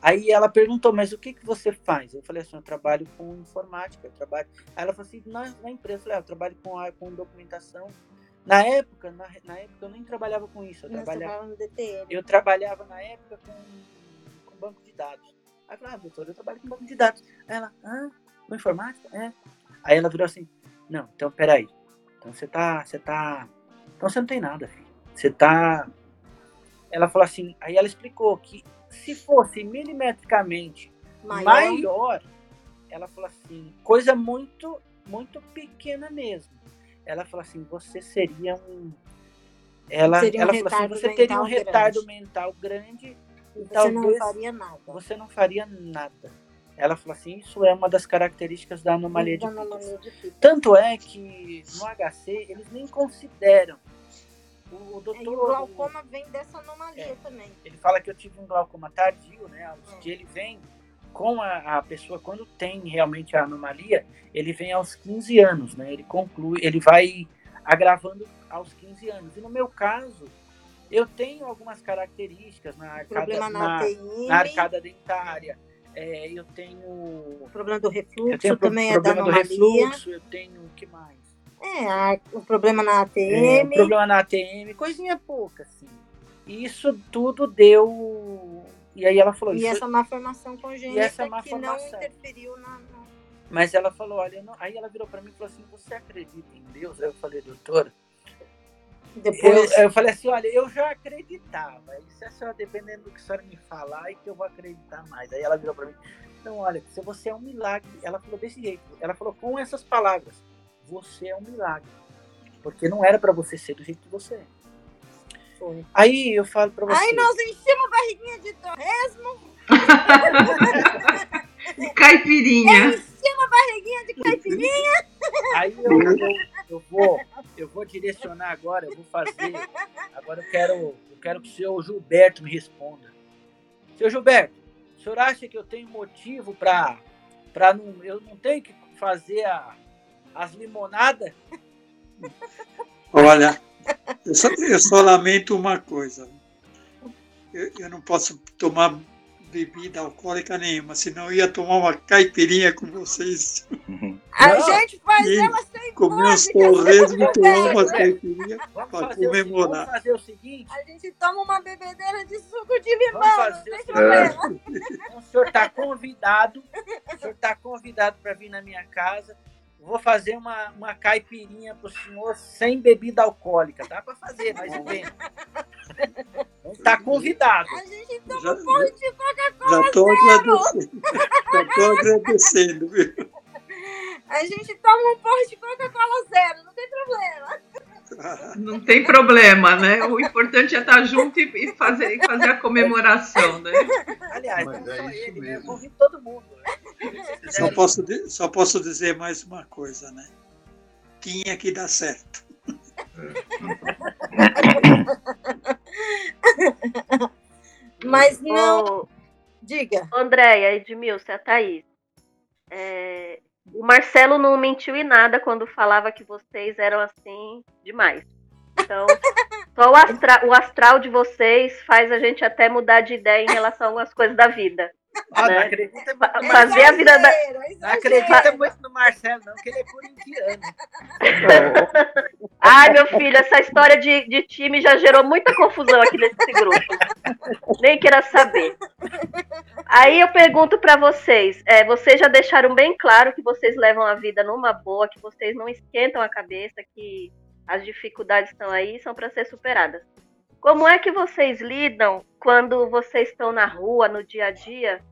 Aí ela perguntou, mas o que, que você faz? Eu falei assim, eu trabalho com informática, eu trabalho. Aí ela falou assim, na, na empresa, eu falei, ah, eu trabalho com, com documentação. Na época, na, na época eu nem trabalhava com isso. Eu, trabalhava, no DTM. eu trabalhava na época com, com banco de dados. Aí eu falei, ah, doutor, eu trabalho com banco de dados. Aí ela, ah, com informática? É. Aí ela virou assim, não, então peraí. Então você tá. Você tá. Então você não tem nada, filho. Você tá. Ela falou assim, aí ela explicou que se fosse milimetricamente maior. maior, ela falou assim, coisa muito, muito pequena mesmo. Ela falou assim, você seria um. Ela, Seria um ela falou assim, você teria um retardo grande. mental grande e Você talvez não faria nada. você não faria nada. Ela falou assim, isso é uma das características da anomalia de Da anomalia de Peters. Tanto é que no HC eles nem consideram. O, o E doutor. o glaucoma vem dessa anomalia É. também. Ele fala que eu tive um glaucoma tardio, né? aos- É. Que ele vem com a, a pessoa, quando tem realmente a anomalia, ele vem aos 15 anos, né? Ele conclui, ele vai agravando aos 15 anos. E no meu caso, eu tenho algumas características na arcada, Problema na, na, na arcada dentária. É, eu tenho. O problema do Eu refluxo tenho pro- também é da problema do anomalia. refluxo, eu tenho o que mais? É, a- o problema na É, ATM. problema na ATM, coisinha pouca, assim. E isso tudo deu. E aí ela falou E isso. essa malformação congênita E essa má que não formação. interferiu na. Mas ela falou, olha, não- aí ela virou pra mim e falou assim, você acredita em Deus? Aí eu falei, doutora. Depois. Eu, eu falei assim, olha, eu já acreditava. E se a senhora, dependendo do que a senhora me falar, é que eu vou acreditar mais. Aí ela virou pra mim, não, olha, se você é um milagre. Ela falou desse jeito. Ela falou com essas palavras, você é um milagre. Porque não era pra você ser do jeito que você é. Foi. Aí eu falo pra você. Aí nós enchemos a barriguinha de torresmo, [laughs] caipirinha. enchemos a barriguinha de caipirinha. Aí eu, eu, eu vou, eu vou direcionar agora, eu vou fazer. Agora eu quero, eu quero que o senhor Gilberto me responda. Senhor Gilberto, o senhor acha que eu tenho motivo para para não, eu não tenho que fazer a, as limonadas? Olha, eu só, eu só lamento uma coisa. Eu, eu não posso tomar bebida alcoólica nenhuma, senão eu ia tomar uma caipirinha com vocês. [laughs] A Não. gente faz ela sem Comer uns torresmos e tomar umas caipirinhas Vamos para comemorar. vamos fazer o seguinte, A gente toma uma bebedeira de suco de limão, vamos não fazer o tem seguinte. problema. O senhor está convidado, o senhor está convidado para vir na minha casa. Vou fazer uma, uma caipirinha pro senhor sem bebida alcoólica. Dá para fazer, mas entende. Está convidado. A gente toma Já- um porro de Coca-Cola Já estou agradecendo. Já estou agradecendo, viu? A gente toma um porro de Coca-Cola zero, não tem problema. Não tem problema, né? O importante é estar junto e fazer, e fazer a comemoração, né? Aliás, Mas não é só isso ele, né? Convido todo mundo. né? Só posso, só posso dizer mais uma coisa, né? Tinha que dar certo. [laughs] Mas não. Ô, Diga. Andréia, Edmilson, a Thaís. É, o Marcelo não mentiu em nada quando falava que vocês eram assim demais. Então, [laughs] só o, astra- o astral de vocês faz a gente até mudar de ideia em relação às coisas da vida. Ah, não né? acredita, muito- Fazer a vida da. Não acredita muito no Marcelo, não, que ele é corintiano. [laughs] Ai, meu filho, essa história de, de time já gerou muita confusão aqui nesse grupo. Nem queira saber. Aí eu pergunto pra vocês, é, vocês já deixaram bem claro que vocês levam a vida numa boa, que vocês não esquentam a cabeça, que as dificuldades estão aí e são para ser superadas. Como é que vocês lidam quando vocês estão na rua, no dia a dia,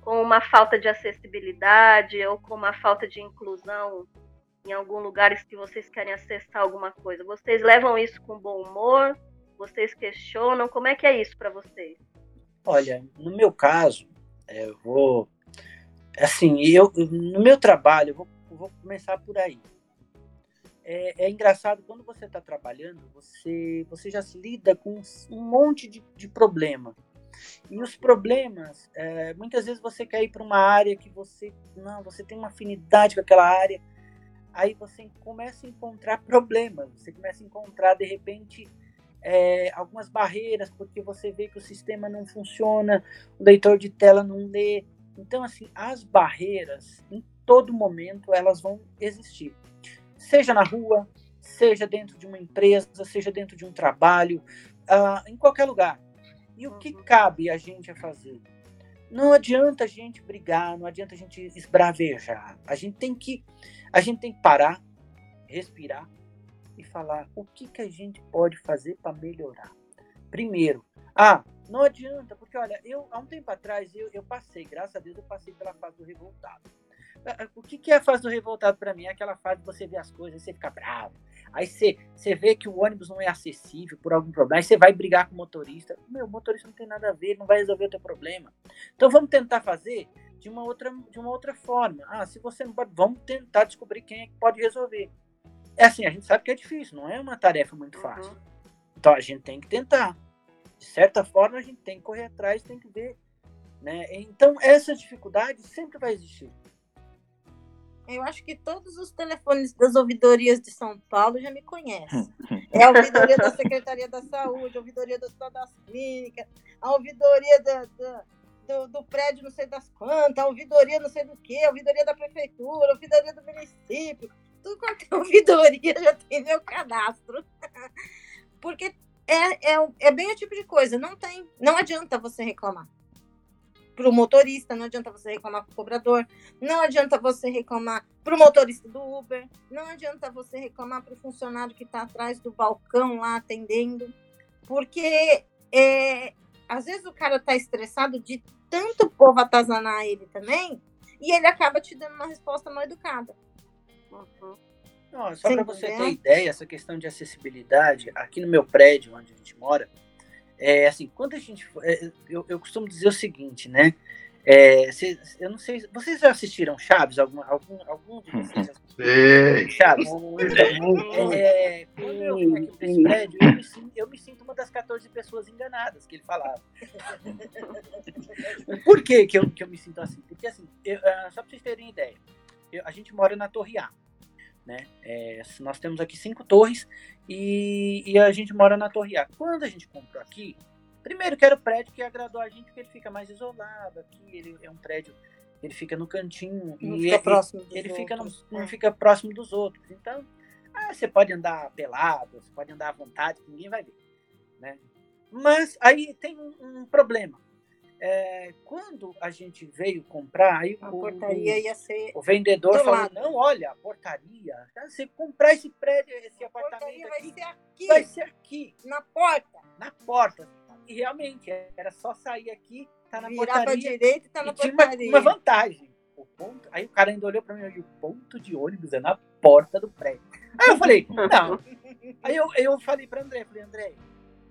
com uma falta de acessibilidade ou com uma falta de inclusão em algum lugar que vocês querem acessar alguma coisa? Vocês levam isso com bom humor? Vocês questionam? Como é que é isso para vocês? Olha, no meu caso, é, eu vou. Assim, eu, no meu trabalho, eu vou, eu vou começar por aí. É, é engraçado, quando você está trabalhando, você, você já se lida com um monte de, de problema. E os problemas, é, muitas vezes você quer ir para uma área que você. Não, você tem uma afinidade com aquela área. aí você começa a encontrar problemas, você começa a encontrar, de repente, é, algumas barreiras, porque você vê que o sistema não funciona, o leitor de tela não lê. Então, assim, as barreiras, em todo momento, elas vão existir. Seja na rua, seja dentro de uma empresa, seja dentro de um trabalho, uh, em qualquer lugar. E o que cabe a gente a fazer? Não adianta a gente brigar, não adianta a gente esbravejar. A gente tem que, a gente tem que parar, respirar e falar o que, que a gente pode fazer para melhorar. Primeiro, ah, não adianta, porque olha, eu há um tempo atrás eu, eu passei, graças a Deus, eu passei pela fase do revoltado. O que, que é a fase do revoltado para mim? É aquela fase de você ver as coisas, você fica bravo. Aí você, você vê que o ônibus não é acessível por algum problema, aí você vai brigar com o motorista. Meu, o motorista não tem nada a ver, não vai resolver o teu problema. Então vamos tentar fazer de uma outra, de uma outra forma. Ah, se você não pode, vamos tentar descobrir quem é que pode resolver. É assim, a gente sabe que é difícil, não é uma tarefa muito fácil. Uhum. Então a gente tem que tentar. De certa forma, a gente tem que correr atrás, tem que ver. Né? Então, essa dificuldade sempre vai existir. Eu acho que todos os telefones das ouvidorias de São Paulo já me conhecem. É a ouvidoria da Secretaria da Saúde, a ouvidoria do Hospital das Clínicas, a ouvidoria da, da, do, do, prédio não sei das quantas, a ouvidoria não sei do que, a ouvidoria da prefeitura, a ouvidoria do município tudo quanto é ouvidoria já tem meu cadastro. Porque é, é, é bem o tipo de coisa, não tem, não adianta você reclamar para o motorista, não adianta você reclamar para o cobrador, não adianta você reclamar para o motorista do Uber, não adianta você reclamar para o funcionário que está atrás do balcão lá atendendo, porque é, às vezes o cara está estressado de tanto povo atazanar ele também, e ele acaba te dando uma resposta mal educada. Uhum. Não, só para você ter ideia, essa questão de acessibilidade, aqui no meu prédio, onde a gente mora, é assim, quando a gente. É, eu, eu costumo dizer o seguinte, né? É, cê, eu não sei. Vocês já assistiram Chaves? Algum, algum, algum de vocês assistiram Chaves? É, quando eu fui aqui nesse prédio, eu me, sinto, eu me sinto uma das 14 pessoas enganadas que ele falava. [laughs] Por que, que, eu, que eu me sinto assim? Porque, assim, eu, ah, só para vocês terem ideia, eu, a gente mora na Torre A. Né? É, nós temos aqui cinco torres e, e, a gente mora na Torre A. Quando a gente comprou aqui, primeiro que era o prédio que agradou a gente porque ele fica mais isolado aqui, ele é um prédio, ele fica no cantinho não e fica ele, próximo dos ele fica outros, não é. fica próximo dos outros. Então, ah, você pode andar pelado, você pode andar à vontade, ninguém vai ver, né? Mas aí tem um, um problema. É, quando a gente veio comprar, aí A o, portaria ia ser. o vendedor do falou: lado. não, olha, a portaria, tá, você comprar esse prédio, esse apartamento portaria vai aqui, ser aqui, vai ser aqui, na porta. na porta. E realmente, era só sair aqui, tá na Virar portaria. direita e tá e na tinha uma, portaria. uma vantagem. O ponto, aí o cara ainda olhou pra mim e falou, o ponto de ônibus é na porta do prédio. Aí eu falei, não. [laughs] Aí eu, eu falei pra André, falei, André,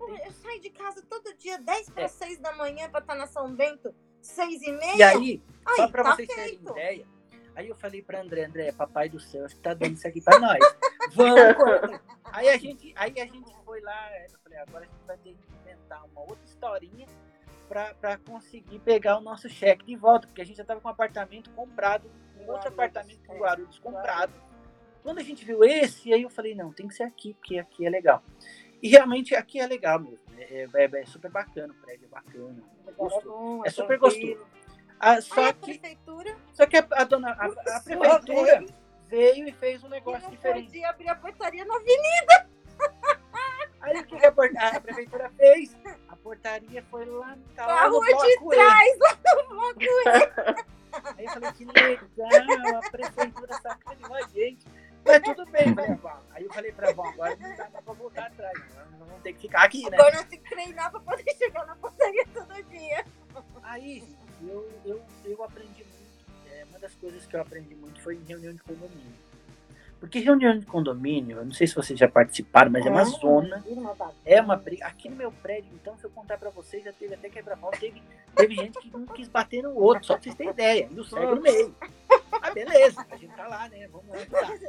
Eu saio de casa todo dia, 10 para É. 6 da manhã, pra estar na São Bento, 6 e meia. E aí, só Aí, pra tá vocês terem ideia, aí eu falei pra André, André, papai do céu, acho que tá dando isso aqui pra nós. Vamos. [laughs] Aí a gente, aí a gente foi lá, eu falei, agora a gente vai ter que inventar uma outra historinha pra conseguir pegar o nosso cheque de volta, porque a gente já tava com um apartamento comprado, um outro apartamento com Guarulhos comprado. Quando a gente viu esse, aí eu falei, não, tem que ser aqui, porque aqui é legal. E realmente aqui é legal mesmo. É, é- é super bacana, o prédio é bacana. é gostoso. bom, É é super tranquilo. gostoso. Ah, só, a que, só que a, a dona, a, a prefeitura veio e fez um negócio diferente. podia abrir a portaria na avenida. Aí o que a, a prefeitura fez? A portaria foi lá, tá Pra lá no rua de trás, lá no bloco. Aí eu falei, que legal, a prefeitura sacaneou a gente. Mas tudo bem, bom. Aí eu falei pra bom, agora não dá pra voltar atrás. Não vamos ter que ficar aqui, né? Agora nós temos que treinar pra poder chegar na portaria todo dia. Aí, eu, eu, eu aprendi muito. é, uma das coisas que eu aprendi muito foi em reunião de condomínio. Porque reunião de condomínio, eu não sei se vocês já participaram, mas é uma zona. É uma briga. Aqui no meu prédio, então, se eu contar pra vocês, já teve até quebra-pau. Teve, teve gente que não quis bater no outro, só pra vocês terem ideia. E o cego no meio. Ah, beleza, a gente tá lá, né? Vamos lá ajudar.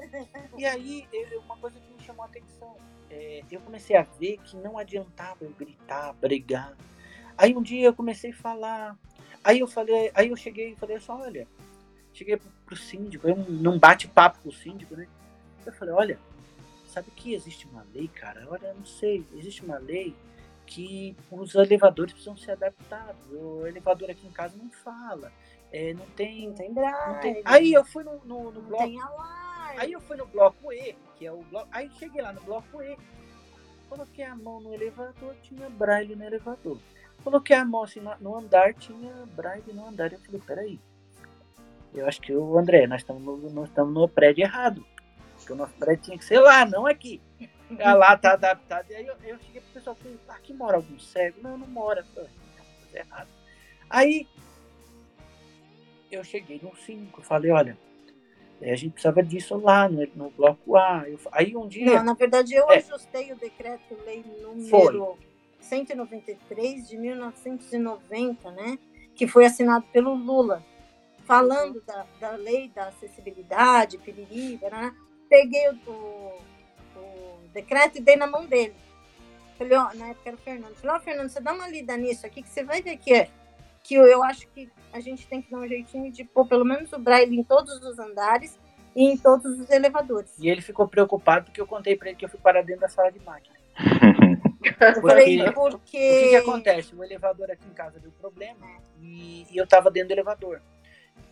E aí, eu- uma coisa que me chamou a atenção. é, eu comecei a ver que não adiantava eu gritar, brigar. Aí um dia eu comecei a falar. Aí eu falei, aí eu cheguei e falei assim, olha, cheguei pro, síndico, eu não bate-papo com o síndico, né? Eu falei, olha, sabe que existe uma lei, cara? Olha, eu não sei, existe uma lei que os elevadores precisam ser adaptados. O elevador aqui em casa não fala. É, não tem. Não tem. Não tem... Aí eu fui no, no, no bloco. Aí eu fui no bloco E, que é o bloco. Aí cheguei lá no bloco E. Coloquei a mão no elevador, tinha braille no elevador. Coloquei a mão assim no- no andar, tinha braille no andar. Eu falei, peraí. Eu acho que o André, nós estamos no, nós estamos no prédio errado. Porque o nosso prédio tinha que ser lá, não aqui. Ah, lá tá adaptado. E aí eu, eu cheguei pro pessoal e falei, aqui mora algum cego? Não, não mora. Eu falei, "Não, tá errado. Aí eu cheguei no 5, falei, olha, eh, a gente precisava disso lá no, no bloco A. Eu- aí um dia. Não, na verdade, eu É. ajustei o decreto-lei número Foi. 193 de 1990, né? Que foi assinado pelo Lula, falando da, da lei da acessibilidade, piriri, né? Peguei o, o, o decreto e dei na mão dele. Falei, ó, na época era o Fernando. Falei, ó, Fernando, você dá uma lida nisso aqui que você vai ver que é. Que eu, eu acho que a gente tem que dar um jeitinho de pôr pelo menos o braille em todos os andares e em todos os elevadores. E ele ficou preocupado porque eu contei pra ele que eu fui parar dentro da sala de máquina. [laughs] Eu falei, Porque- porque. O que, que acontece? O elevador aqui em casa deu problema e, e eu tava dentro do elevador.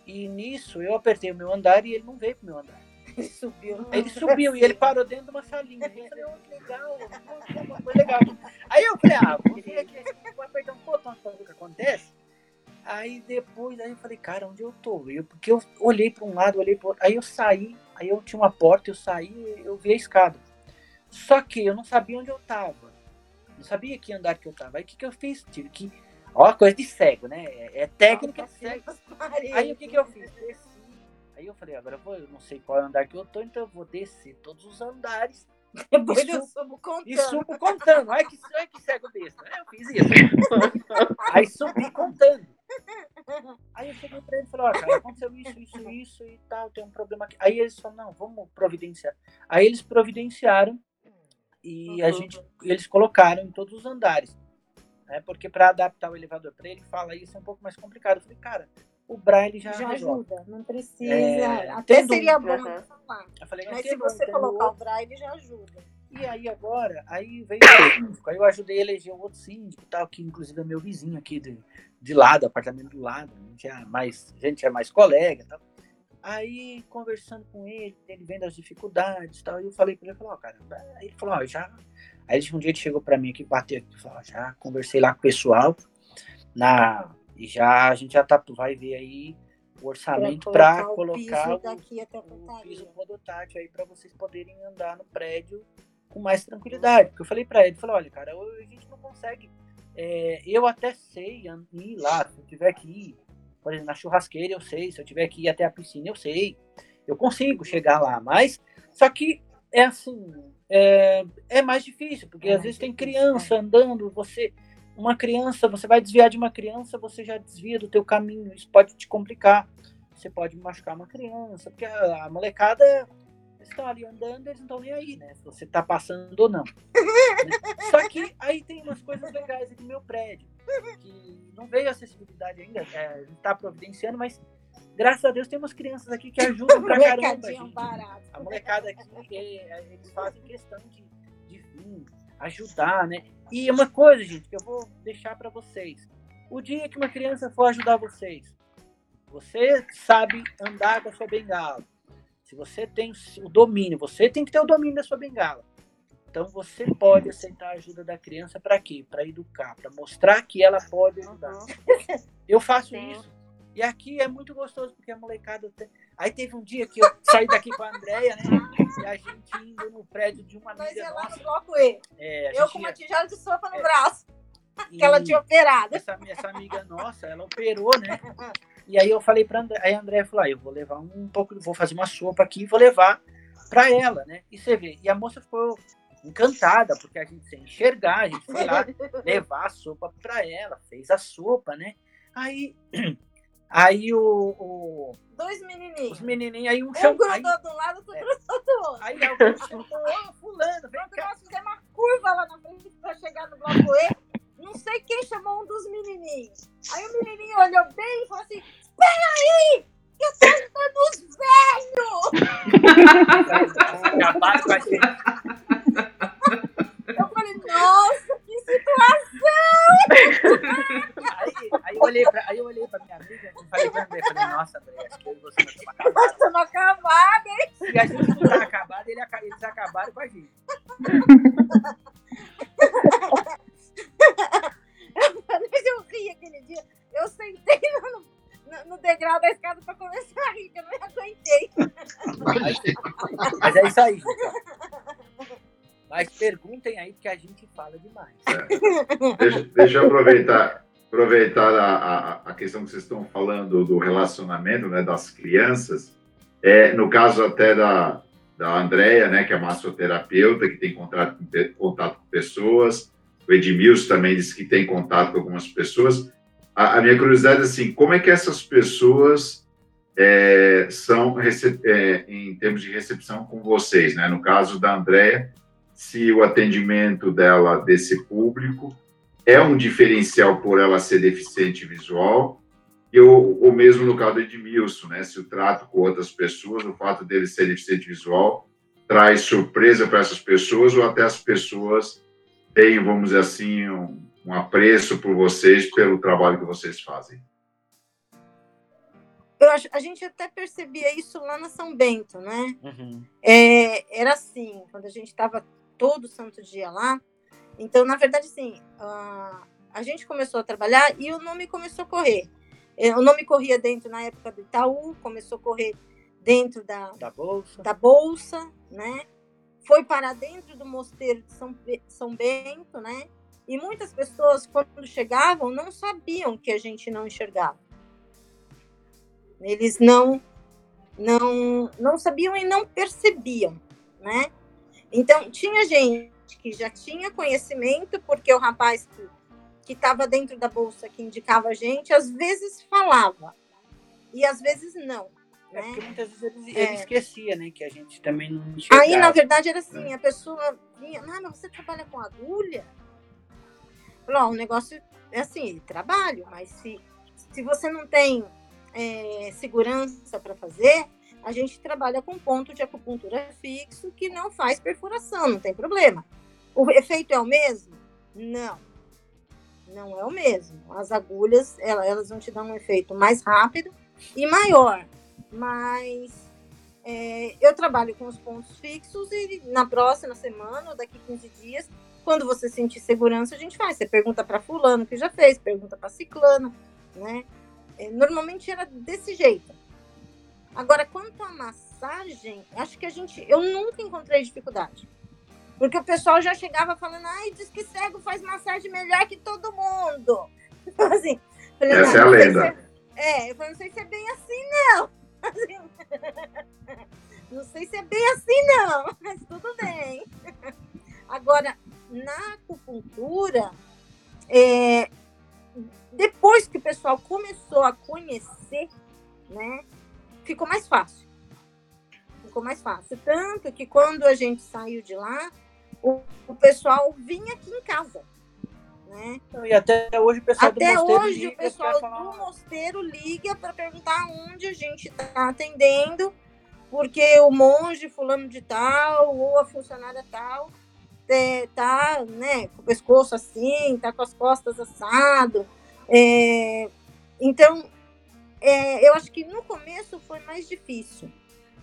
E nisso eu apertei o meu andar e ele não veio pro meu andar. [laughs] Ele subiu. Ele subiu e ele parou dentro de uma salinha. Eu falei, oh, que legal, foi legal. Aí eu falei, ah, vou vir aqui, vou apertar um botão pra ver o que acontece. Aí depois, aí eu falei, cara, onde eu tô? Eu, porque eu olhei para um lado, olhei para outro. Aí eu saí, aí eu tinha uma porta, eu saí, eu vi a escada. Só que eu não sabia onde eu tava. Não sabia que andar que eu tava. Aí o que, que eu fiz? Tive que. Ó, coisa de cego, né? É, é técnica de cego. Aí o que, que eu fiz? Desci. Aí eu falei, agora eu, vou, eu não sei qual andar que eu tô, então eu vou descer todos os andares. Depois e eu subo- contando. E subo contando. Olha que, olha que cego besta. Aí eu fiz isso. Aí subi contando. Aí eu cheguei pra ele e falei, ó, cara, aconteceu isso, isso, isso e tal, tem um problema aqui. Aí eles falaram, não, vamos providenciar. Aí eles providenciaram e a gente, eles colocaram em todos os andares. Né? Porque para adaptar o elevador para ele, fala isso é um pouco mais complicado. Eu falei, cara, o Braille já, Já resolve. ajuda, não precisa. É, Até seria bom de falar. Eu falei, Mas se você colocar o braille, já ajuda. E aí agora, aí veio o síndico, aí eu ajudei a eleger um outro síndico, tal, que inclusive é meu vizinho aqui de, de lado, apartamento do lado, a gente é mais, a gente é mais colega, tal. Aí conversando com ele, ele vendo as dificuldades, tal, e eu falei para ele, falou, ó, cara, ele falou, ó, já, aí um dia ele chegou para mim aqui, bateu aqui, falou, já conversei lá com o pessoal, na, e já a gente já tá, vai ver aí o orçamento para colocar piso o, daqui até a o piso podotátil aí para vocês poderem andar no prédio com mais tranquilidade. Porque eu falei para ele, falei, olha, cara, a gente não consegue. é, eu até sei ir lá, se eu tiver que ir, por exemplo, na churrasqueira eu sei, se eu tiver que ir até a piscina eu sei, eu consigo chegar lá, mas só que é assim, é, é mais difícil, porque às vezes tem criança andando, você uma criança, você vai desviar de uma criança, você já desvia do teu caminho, isso pode te complicar. Você pode machucar uma criança, porque a, a molecada estão ali andando, eles não estão nem aí, né? Se você tá passando ou não. né? Só que aí tem umas coisas legais aqui no meu prédio, que não veio acessibilidade ainda, é, tá providenciando, mas graças a Deus tem umas crianças aqui que ajudam pra [laughs] caramba. Gente. barato. A molecada aqui, é, eles fazem questão de, de vir, ajudar, né? E uma coisa, gente, que eu vou deixar para vocês. O dia que uma criança for ajudar vocês, você sabe andar com a sua bengala. Se você tem o domínio, você tem que ter o domínio da sua bengala. Então você pode aceitar a ajuda da criança para quê? Para educar, para mostrar que ela pode ajudar. Eu faço Sim. isso. E aqui é muito gostoso, porque a molecada. Tem... Aí teve um dia que eu saí daqui com a Andréia, né? E a gente indo no prédio de uma Mas amiga é lá nossa. no bloco E. É, Eu com ia- uma tigela de sopa no É. braço. e Que ela tinha operado. Essa, essa amiga nossa, ela operou, né? E aí eu falei pra André, aí a André falou, ah, eu vou levar um pouco, vou fazer uma sopa aqui e vou levar pra ela, né? E você vê, e a moça ficou encantada, porque a gente sem enxergar, a gente foi lá [laughs] levar a sopa pra ela, fez a sopa, né? Aí, [clears throat] Aí o, o dois menininhos. Os menininhos, aí um, um chama... grudou aí, do lado, outro é. grudou do outro. Aí alguém chutou, ô, vem cá. nós fizemos uma curva lá na frente para chegar no bloco E, não sei quem chamou um dos menininhos. Aí o menininho olhou bem e falou assim, peraí, que eu tô ajudando os velhos! [laughs] Capaz. Eu falei, nossa, situação! [laughs] Aí, aí, eu olhei pra, aí eu olhei pra minha amiga e falei pra André, falei, nossa, André, acho que eu e você nós estamos acabados. Nós estamos acabados, hein? Se a gente não tá acabado, ele eles acabaram com a gente. Mas eu ri aquele dia. Eu sentei no, no- no degrau da escada pra começar a rir, que eu não aguentei. Mas é isso aí, gente. Mas perguntem aí, porque a gente fala demais. Deixa, deixa eu aproveitar, aproveitar a, a, a questão que vocês estão falando do relacionamento né, das crianças. É, no caso até da, da Andrea, né, que é massoterapeuta, que tem contato contato com pessoas. O Edmilson também disse que tem contato com algumas pessoas. A, a minha curiosidade é assim, como é que essas pessoas é, são é, em termos de recepção com vocês, né? No caso da Andrea, se o atendimento dela desse público é um diferencial por ela ser deficiente visual, e ou, ou mesmo no caso do Edmilson, né? Se o trato com outras pessoas, o fato dele ser deficiente visual, traz surpresa para essas pessoas, ou até as pessoas têm, vamos dizer assim, um, um apreço por vocês, pelo trabalho que vocês fazem. Eu acho, a gente até percebia isso lá na São Bento, né? Uhum. É, era assim, quando a gente estava todo santo dia lá. Então, na verdade, assim, a, a gente começou a trabalhar e o nome começou a correr. É, O nome corria dentro, na época do Itaú, começou a correr dentro da, Da bolsa. da Bolsa, né? Foi para dentro do mosteiro de São, São Bento, né? E muitas pessoas, quando chegavam, não sabiam que a gente não enxergava. Eles não não não sabiam e não percebiam, né? Então tinha gente que já tinha conhecimento porque o rapaz que estava dentro da bolsa que indicava a gente, às vezes falava e às vezes não, É né? porque muitas vezes ele, É. ele esquecia, né? Que a gente também não enxergava. Aí, na verdade, era assim, a pessoa vinha, ah, mas você trabalha com agulha? Falou, o negócio é assim, trabalho, mas se, se você não tem é, segurança para fazer, a gente trabalha com ponto de acupuntura fixo que não faz perfuração, não tem problema. O efeito é o mesmo? Não. Não é o mesmo. As agulhas, ela- elas vão te dar um efeito mais rápido e maior. Mas é, eu trabalho com os pontos fixos e na próxima semana ou daqui 15 dias, quando você sentir segurança, a gente faz. Você pergunta para fulano que já fez, pergunta para ciclano, né? É, normalmente era desse jeito. Agora, quanto à massagem, acho que a gente, eu nunca encontrei dificuldade. Porque o pessoal já chegava falando, ai, diz que cego faz massagem melhor que todo mundo. [laughs] Então, assim, falei, Essa é a lenda. se é, eu falei, não sei se é bem assim, não. [laughs] Assim, [laughs] não sei se é bem assim, não, mas tudo bem. Agora, na acupuntura, é, depois que o pessoal começou a conhecer, né, ficou mais fácil. Ficou mais fácil. Tanto que quando a gente saiu de lá, o, o pessoal vinha aqui em casa. Né? E até hoje o pessoal Até do mosteiro hoje liga o pessoal falar, do mosteiro liga para perguntar onde a gente está atendendo, porque o monge fulano de tal ou a funcionária tal é, tá, né, com o pescoço assim, tá com as costas assado. É, então, é, eu acho que no começo foi mais difícil.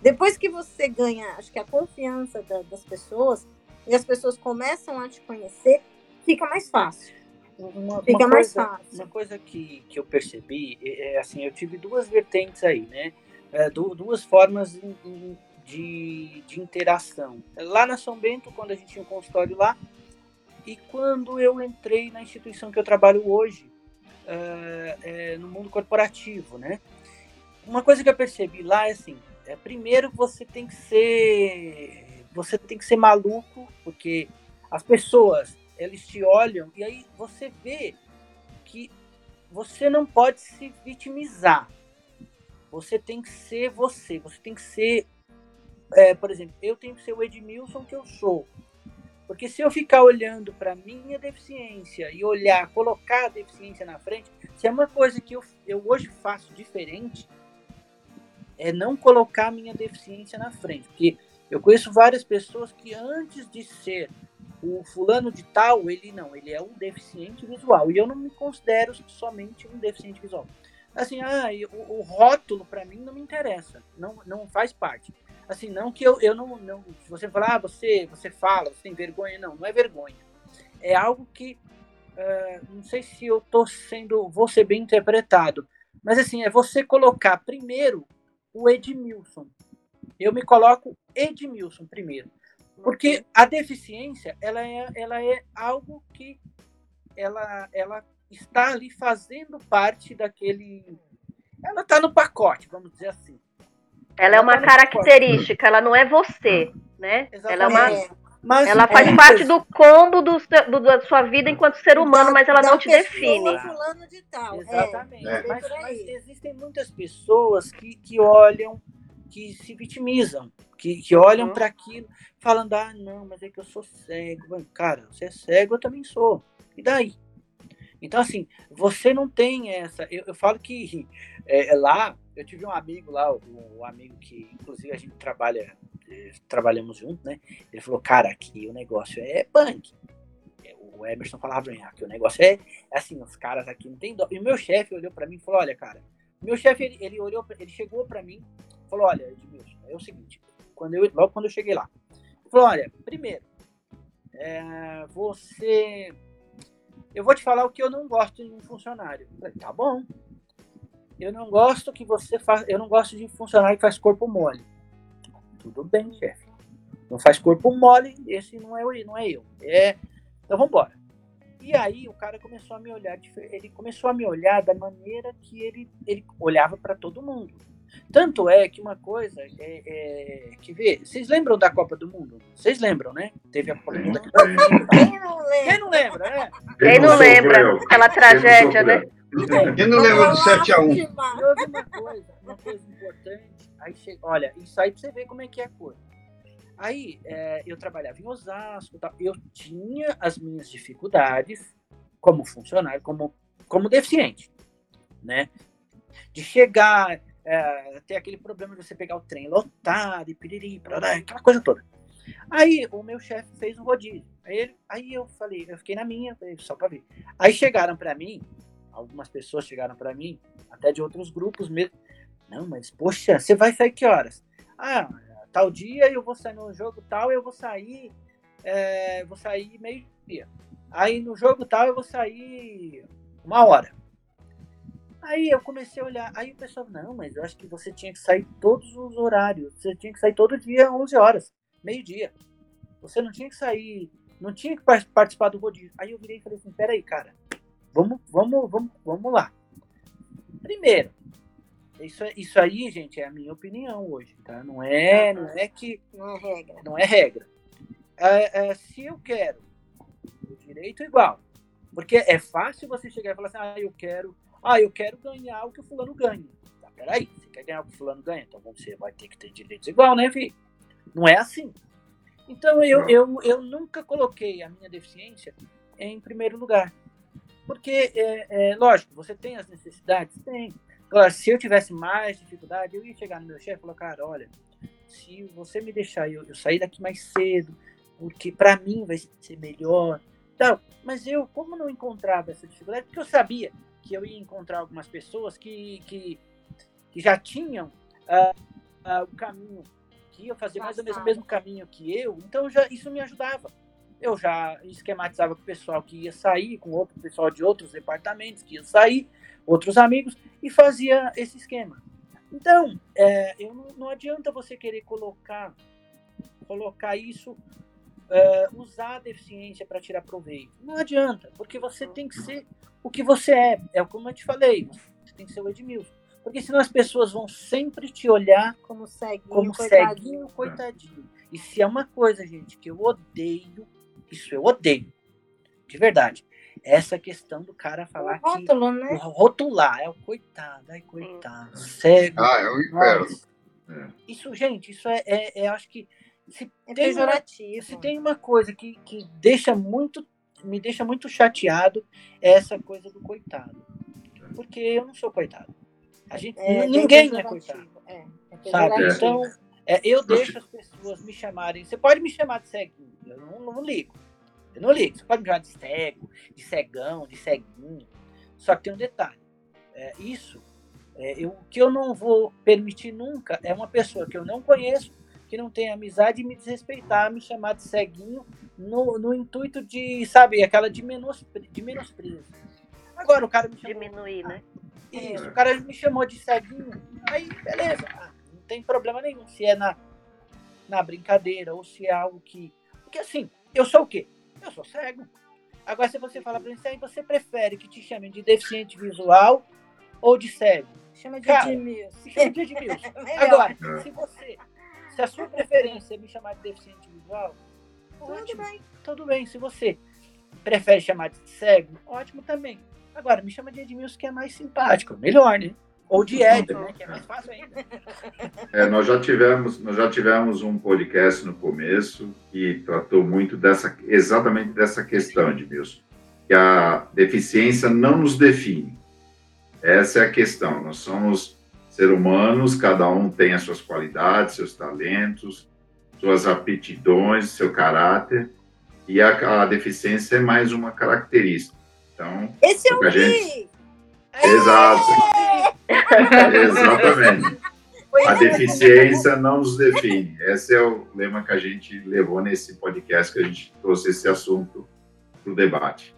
Depois que você ganha, acho que a confiança da- das pessoas e as pessoas começam a te conhecer, fica mais fácil. Uma, Fica uma mais coisa, fácil. Uma coisa que, que eu percebi, é, é, assim, eu tive duas vertentes aí, né? É, du- duas formas em- em- de, de interação. Lá na São Bento, quando a gente tinha um consultório lá, e quando eu entrei na instituição que eu trabalho hoje, é, é, no mundo corporativo, né? Uma coisa que eu percebi lá é assim, é, primeiro você tem que ser você tem que ser maluco, porque as pessoas eles te olham e aí você vê que você não pode se vitimizar. Você tem que ser você, você tem que ser, é, por exemplo, eu tenho que ser o Edmilson que eu sou. Porque se eu ficar olhando para minha deficiência e olhar, colocar a deficiência na frente, se é uma coisa que eu, eu hoje faço diferente, é não colocar a minha deficiência na frente. Porque Eu conheço várias pessoas que antes de ser o fulano de tal, ele não, ele é um deficiente visual. E eu não me considero somente um deficiente visual. Assim, ah, o, o rótulo para mim não me interessa, não, não faz parte. Assim, não que eu, eu não, não. Se você falar, ah, você, você fala, você tem vergonha, não, não é vergonha. É algo que. Uh, não sei se eu tô sendo. Vou ser bem interpretado. Mas assim, é você colocar primeiro o Edmilson. Eu me coloco Edmilson primeiro. Porque a deficiência, ela é, ela é algo que ela, ela está ali fazendo parte daquele. Ela está no pacote, vamos dizer assim. Ela é uma característica, ela não é você, né? Exatamente. Ela é uma. Mas, ela faz é, parte do combo do, do, da sua vida enquanto ser humano, mas ela não te define. De tal. Exatamente. É. Mas, mas, existem muitas pessoas que, que olham, que se vitimizam, que, que olham uhum. para aquilo falando, ah, não, mas é que eu sou cego. Cara, você é cego, eu também sou. E daí? Então, assim, você não tem essa. Eu, eu falo que é, é lá, eu tive um amigo lá, um, um amigo que, inclusive, a gente trabalha, é, trabalhamos junto, né? Ele falou, cara, aqui o negócio é punk. É, o Emerson falava mim, aqui o negócio é, é assim, os caras aqui não tem dó. E o meu chefe olhou para mim e falou, olha, cara, meu chefe, ele, ele olhou, ele chegou para mim, falou, olha, Edmilson, é o seguinte, quando eu, logo quando eu cheguei lá, falou, olha, primeiro, é, você eu vou te falar o que eu não gosto de um funcionário. falei, tá bom. Eu não gosto que você faça. Eu não gosto de funcionário que faz corpo mole. Tudo bem, chefe. Não faz corpo mole, esse não é, não é eu. É, então vamos embora. E aí o cara começou a me olhar, ele começou a me olhar da maneira que ele, ele olhava para todo mundo. Tanto é que uma coisa é, é, que vê, vocês lembram da Copa do Mundo? Vocês lembram, né? Teve a Copa do Mundo. Quem não lembra? Quem não lembra, né? Quem não lembra? Aquela tragédia, né? Quem não lembra do 7x1? Houve uma coisa, uma coisa importante. Aí chega, olha, isso aí pra você ver como é que é a coisa. Aí é, eu trabalhava em Osasco, eu tinha as minhas dificuldades como funcionário, como, como deficiente, né? De chegar, é, ter aquele problema de você pegar o trem lotado e piriri, parará, aquela coisa toda. Aí o meu chefe fez um rodízio. Aí, ele, aí eu falei, eu fiquei na minha, só para ver. Aí chegaram para mim, algumas pessoas chegaram para mim, até de outros grupos mesmo. Não, mas poxa, você vai sair que horas? Ah, tal dia eu vou sair no jogo tal, eu vou sair, é, vou sair meio dia. Aí no jogo tal eu vou sair uma hora. Aí eu comecei a olhar, aí o pessoal, não, mas eu acho que você tinha que sair todos os horários, você tinha que sair todo dia 11 horas, meio-dia. Você não tinha que sair, não tinha que participar do rodízio. Aí eu virei e falei assim, peraí, cara, vamos, vamos, vamos, vamos lá. Primeiro, isso, isso aí, gente, é a minha opinião hoje, tá? Não é, não é que. Não é regra. Não é regra. É, é, se eu quero o direito igual. Porque é fácil você chegar e falar assim, ah, eu quero. Ah, eu quero ganhar o que o fulano ganha. Tá, peraí, você quer ganhar o que o fulano ganha? Então você vai ter que ter direitos igual, né, filho? Não é assim. Então eu, eu, eu nunca coloquei a minha deficiência em primeiro lugar. Porque, é, é, lógico, você tem as necessidades? Tem. Agora, se eu tivesse mais dificuldade, eu ia chegar no meu chefe e falar, cara, olha, se você me deixar eu, eu sair daqui mais cedo, porque para mim vai ser melhor. Então, mas eu, como não encontrava essa dificuldade, porque eu sabia que eu ia encontrar algumas pessoas que, que, que já tinham uh, uh, o caminho, que iam fazer mais ou menos o mesmo caminho que eu, então já, isso me ajudava. Eu já esquematizava com o pessoal que ia sair, com outro pessoal de outros departamentos que ia sair, outros amigos, e fazia esse esquema. Então, é, eu não, não, adianta você querer colocar, colocar isso, é, usar a deficiência para tirar proveito. Não adianta, porque você tem que ser o que você é. É como eu te falei, você tem que ser o Edmilson. Porque senão as pessoas vão sempre te olhar como ceguinho, como coitadinho. ceguinho coitadinho. E se é uma coisa, gente, que eu odeio, isso eu odeio. De verdade essa questão do cara falar o rótulo, que. Né? Rotular, é o coitado, ai, coitado, cego. Ah, é o inferno. É. Isso, gente, isso é, é, é acho que. Se é tem Uma, se tem uma coisa que, que deixa muito. Me deixa muito chateado é essa coisa do coitado. Porque eu não sou coitado. A gente, é, ninguém é coitado. É, é sabe? Então, É, eu deixo as pessoas me chamarem. Você pode me chamar de ceguinho, eu não, não ligo. Eu não ligo. Você pode me chamar de cego, de cegão, de ceguinho. Só que tem um detalhe. É, isso, é, eu, o que eu não vou permitir nunca é uma pessoa que eu não conheço, que não tem amizade, me desrespeitar, me chamar de ceguinho, no, no intuito de, sabe, aquela de, menos, de menosprezo. Agora o cara me chamou. Diminuir, né? Isso, o cara me chamou de ceguinho. Aí, beleza. Não tem problema nenhum. Se é na, na brincadeira ou se é algo que. Porque assim, eu sou o quê? Eu sou cego. Agora, se você fala pra mim, você prefere que te chamem de deficiente visual ou de cego? Chama de Cara, Edmilson. Chama de Edmilson. [laughs] Melhor. Agora, se você. Se a sua preferência é me chamar de deficiente visual, Tudo ótimo. bem. Tudo bem. Se você prefere chamar de cego, ótimo também. Agora, me chama de Edmilson, que é mais simpático. Melhor, né? Ou de Ed, né? Que é mais fácil ainda. [laughs] É, nós já tivemos, nós já tivemos um podcast no começo que tratou muito dessa, exatamente dessa questão, Edmilson, que a deficiência não nos define. Essa é a questão. Nós somos seres humanos, cada um tem as suas qualidades, seus talentos, suas aptidões, seu caráter, e a, a deficiência é mais uma característica. Então, Esse o que a gente-! Exato. Exatamente. A deficiência não nos define. Esse é o lema que a gente levou nesse podcast, que a gente trouxe esse assunto para o debate.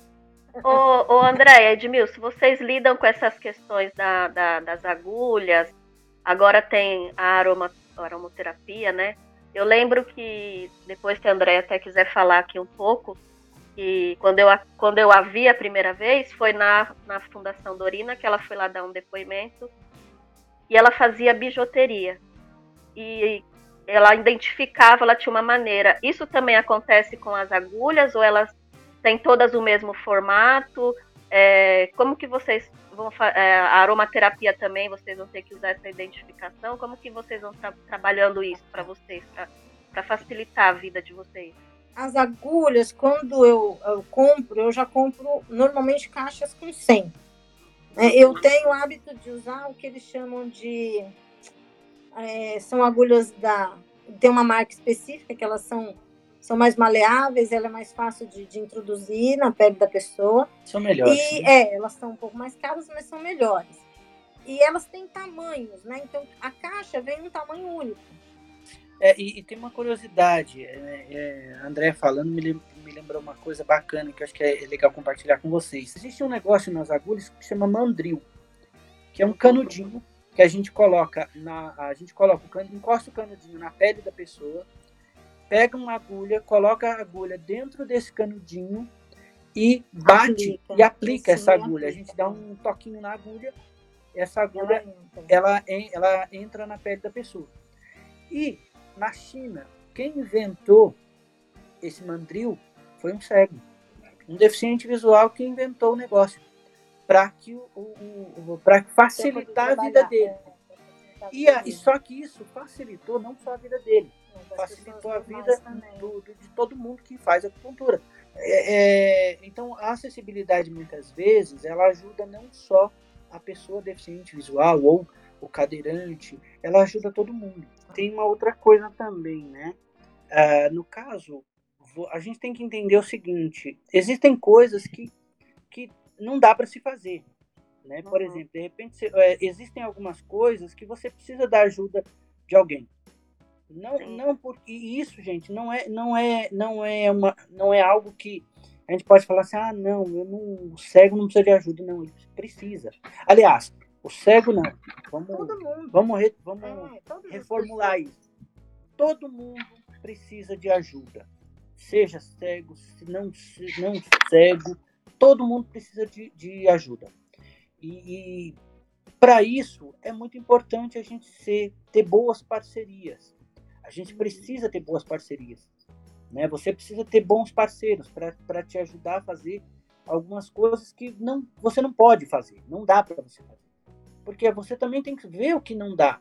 Ô, ô André, Edmilson, vocês lidam com essas questões da, da- das agulhas, agora tem a aroma, aromaterapia, né? Eu lembro que, depois que a André até quiser falar aqui um pouco, que quando eu, a- quando eu a vi a primeira vez, foi na, na Fundação Dorina, que ela foi lá dar um depoimento, e ela fazia bijuteria. E ela identificava, ela tinha uma maneira. Isso também acontece com as agulhas, ou elas têm todas o mesmo formato? É, como que vocês vão é, a aromaterapia também, vocês vão ter que usar essa identificação? Como que vocês vão estar trabalhando isso para vocês, para facilitar a vida de vocês? As agulhas, quando eu, eu compro, eu já compro normalmente caixas com 100. É, eu tenho o hábito de usar o que eles chamam de. é, são agulhas da. Tem uma marca específica que elas são, são mais maleáveis, ela é mais fácil de, de introduzir na pele da pessoa. São melhores. E né? é, elas são um pouco mais caras, mas são melhores. E elas têm tamanhos, né? Então a caixa vem em um tamanho único. É, e, e tem uma curiosidade, é, é, André falando me, lem- me lembrou uma coisa bacana que eu acho que é legal compartilhar com vocês. Existe um negócio nas agulhas que chama mandril, que é um canudinho que a gente coloca na, a gente coloca o cano, encosta o canudinho na pele da pessoa, pega uma agulha, coloca a agulha dentro desse canudinho e bate Aplica. e aplica essa agulha. A aplica. gente dá um toquinho na agulha, essa agulha Ela entra. ela, ela entra na pele da pessoa. E na China, quem inventou esse mandril foi um cego, um deficiente visual que inventou o negócio para que o, o, para facilitar a vida dele. E, a- e só que isso facilitou não só a vida dele, facilitou a vida do- do- de todo mundo que faz acupuntura. É, é, então, a acessibilidade, muitas vezes, ela ajuda não só a pessoa deficiente visual ou o cadeirante, ela ajuda todo mundo. Tem uma outra coisa também, né? Ah, no caso, a gente tem que entender o seguinte: existem coisas que, que não dá para se fazer. Né? Por exemplo, de repente, você- é, existem algumas coisas que você precisa da ajuda de alguém. Não, não porque e isso, gente, não é, não é, não é uma, não é algo que a gente pode falar assim, ah, não, eu não, o cego não precisa de ajuda, não, ele precisa. Aliás, o cego não. Vamos, vamos, vamos reformular isso. Todo mundo precisa de ajuda. Seja cego, se não, se não cego, todo mundo precisa de, de ajuda. E, e para isso é muito importante a gente ser, ter boas parcerias. A gente precisa ter boas parcerias. Né? Você precisa ter bons parceiros para te ajudar a fazer algumas coisas que não, você não pode fazer, não dá para você fazer. Porque você também tem que ver o que não dá.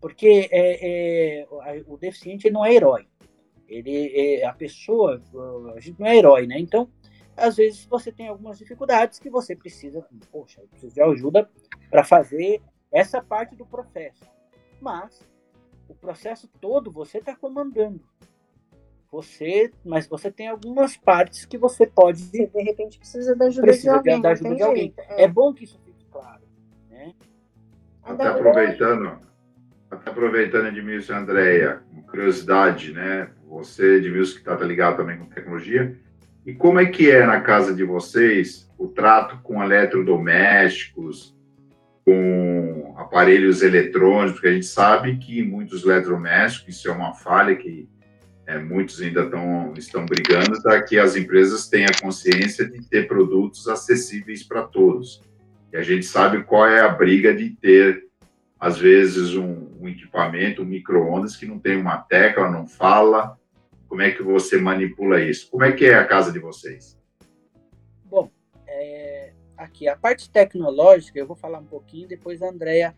Porque é, é, o deficiente não é herói. Ele é a pessoa, a gente não é herói, né? Então, às vezes você tem algumas dificuldades que você precisa, poxa, eu preciso de ajuda para fazer essa parte do processo. Mas o processo todo você está comandando. Você, mas você tem algumas partes que você pode. Você, de repente precisa da ajuda precisa de alguém. da ajuda de alguém. É. É. bom que isso. Né? Até aproveitando, até aproveitando, Edmilson e Andréia, curiosidade, né? Você, Edmilson, que está ligado também com tecnologia, e como é que é na casa de vocês o trato com eletrodomésticos, com aparelhos eletrônicos? Porque a gente sabe que muitos eletrodomésticos, isso é uma falha que é, muitos ainda tão, estão brigando, para que as empresas tenham consciência de ter produtos acessíveis para todos. E a gente sabe qual é a briga de ter, às vezes, um, um equipamento, um micro-ondas que não tem uma tecla, não fala. Como é que você manipula isso? Como é que é a casa de vocês? Bom, é, aqui a parte tecnológica, eu vou falar um pouquinho, depois a Andrea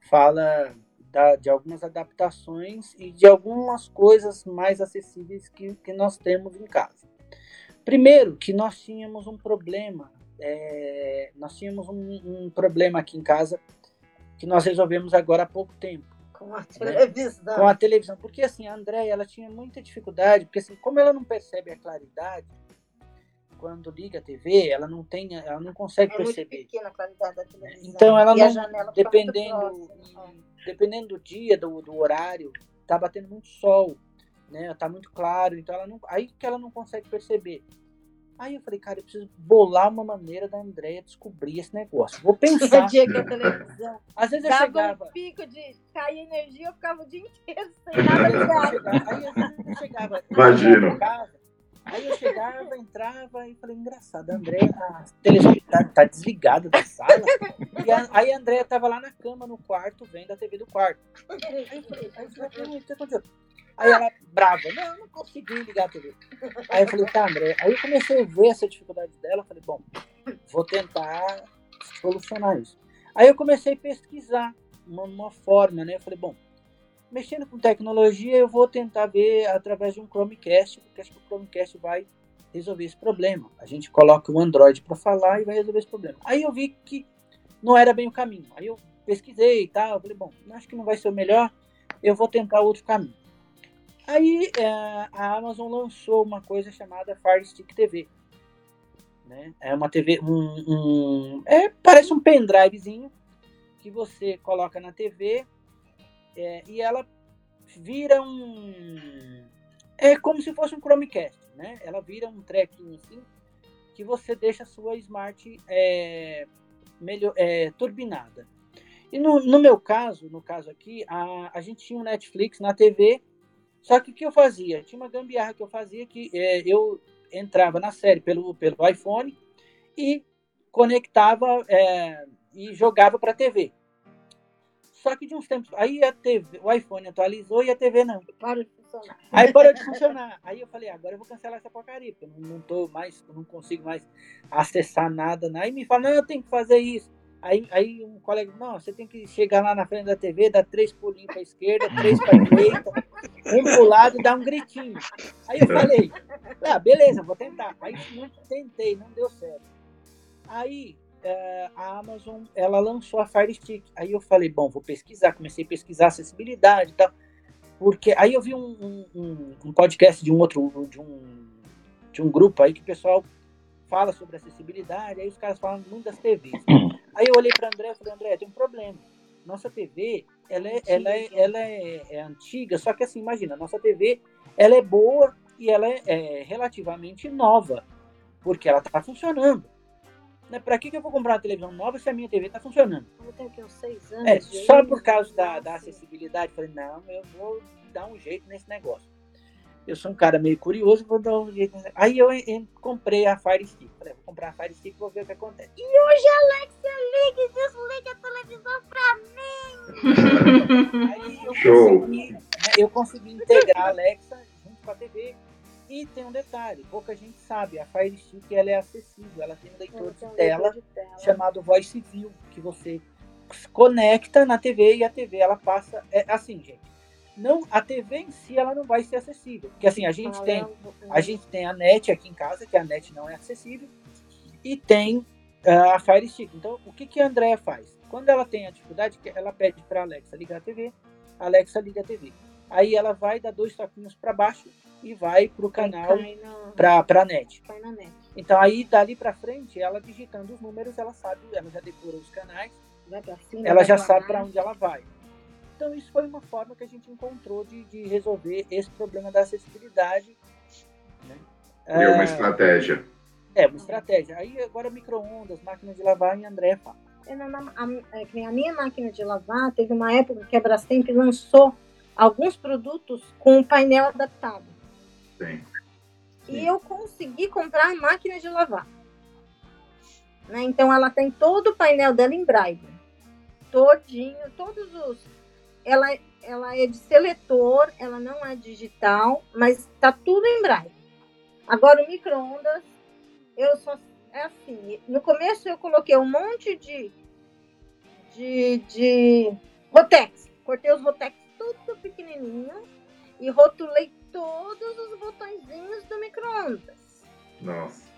fala da, de algumas adaptações e de algumas coisas mais acessíveis que, que nós temos em casa. Primeiro, que nós tínhamos um problema, é, nós tínhamos um, um, problema aqui em casa que nós resolvemos agora há pouco tempo. Com a televisão. Né? Com a televisão. Porque assim, a Andréia, ela tinha muita dificuldade, porque assim, como ela não percebe a claridade, quando liga a TV, ela não tem, ela não consegue é perceber. Muito pequena a qualidade da televisão. Então ela não, dependendo, dependendo do dia, do, do horário, tá batendo muito sol, né? Tá muito claro, então ela não, aí que ela não consegue perceber. Aí eu falei, cara, eu preciso bolar uma maneira da Andréia descobrir esse negócio. Vou pensar. dia que a televisão. Às vezes eu chegava. um pico de cair energia, eu ficava o dia inteiro sem nada ligado. Aí às vezes eu chegava. Imagino. Casa, aí eu chegava, entrava e falei, engraçado, a Andréia, a televisão tá, tá desligada da sala. E a, aí a Andréia tava lá na cama, no quarto, vendo a TV do quarto. Aí eu falei, aí eu falei, o que aconteceu? Aí ela, brava, não, não consegui ligar a TV. Aí eu falei, tá, André. Aí eu comecei a ver essa dificuldade dela. Falei, bom, vou tentar solucionar isso. Aí eu comecei a pesquisar uma, uma forma, né? Eu falei, bom, mexendo com tecnologia, eu vou tentar ver através de um Chromecast, porque acho que o Chromecast vai resolver esse problema. A gente coloca o Android para falar e vai resolver esse problema. Aí eu vi que não era bem o caminho. Aí eu pesquisei e tal. Falei, bom, acho que não vai ser o melhor. Eu vou tentar outro caminho. Aí é, a Amazon lançou uma coisa chamada Fire Stick TV. Né? É uma TV, um, um, é, parece um pendrivezinho que você coloca na TV é, e ela vira um. É como se fosse um Chromecast, né? Ela vira um trequinho assim que você deixa a sua Smart é, melhor, é, turbinada. E no, no meu caso, no caso aqui, a, a gente tinha um Netflix na TV só que o que eu fazia? Tinha uma gambiarra que eu fazia que é, eu entrava na série pelo, pelo iPhone e conectava é, e jogava para a TV. Só que de uns tempos. Aí a TV, o iPhone atualizou e a TV não. Parou de funcionar. Aí parou de funcionar. [laughs] Aí eu falei, agora eu vou cancelar essa porcaria, porque eu não, não tô mais, eu não consigo mais acessar nada. Aí me fala, não, eu tenho que fazer isso. Aí, aí um colega, não, você tem que chegar lá na frente da TV, dar três pulinhos para a esquerda, três para a [laughs] direita, um para o lado e dar um gritinho. Aí eu falei, ah, beleza, vou tentar. Aí não tentei, não deu certo. Aí é, a Amazon, ela lançou a Fire Stick. Aí eu falei, bom, vou pesquisar, comecei a pesquisar acessibilidade e tal. Porque aí eu vi um, um, um podcast de um outro, de um, de um grupo aí que o pessoal fala sobre acessibilidade, aí os caras falam muito das TVs. [clears throat] Aí eu olhei para André e falei, André, tem um problema. Nossa TV, ela é, ela é, ela é, é, antiga, só que assim, imagina, nossa TV, ela é boa e ela é, é relativamente nova, porque ela está funcionando. Né? Para que, que eu vou comprar uma televisão nova se a minha TV está funcionando? Eu tenho aqui uns seis anos. É, só por causa da, da acessibilidade, falei, não, eu vou dar um jeito nesse negócio eu sou um cara meio curioso, vou dar um jeito. Aí eu, eu comprei a Fire Stick. Falei, vou comprar a Fire Stick e vou ver o que acontece. E hoje a Alexia liga e desliga a televisão pra mim. [laughs] Aí eu Show. consegui, né, eu consegui integrar a Alexa junto com a TV. E tem um detalhe, pouca gente sabe, a Fire Stick ela é acessível, ela tem um leitor, de, um tela leitor de tela chamado Voice View, que você conecta na TV e a TV ela passa. É assim, gente não a TV em si ela não vai ser acessível porque assim a gente Ah, tem é a gente tem a net aqui em casa que a net não é acessível e tem ah, a Fire Stick então o que que a Andrea faz quando ela tem a dificuldade que ela pede para Alexa ligar a TV a Alexa liga a TV. Aí ela vai dar dois toquinhos para baixo e vai para o canal, para a net. net. Então aí dali para frente, ela digitando os números, ela sabe, ela já decorou os canais, cima, ela já sabe para onde ela vai. Então isso foi uma forma que a gente encontrou de, de resolver esse problema da acessibilidade. Né? É uma estratégia. É, uma estratégia. Aí agora micro-ondas, máquina de lavar e André fala. É, a, a, a, minha máquina de lavar teve uma época que a Brastemp lançou alguns produtos com painel adaptado. Sim. E eu consegui comprar a máquina de lavar. Né? Então ela tem todo o painel dela em braille. Todinho, todos os. Ela, ela é de seletor, ela não é digital, mas está tudo em braille. Agora o micro-ondas, eu só. É assim, no começo eu coloquei um monte de. de. de Rotex. Cortei os Rotex tudo pequenininho e rotulei todos os botõezinhos do micro-ondas. Nossa.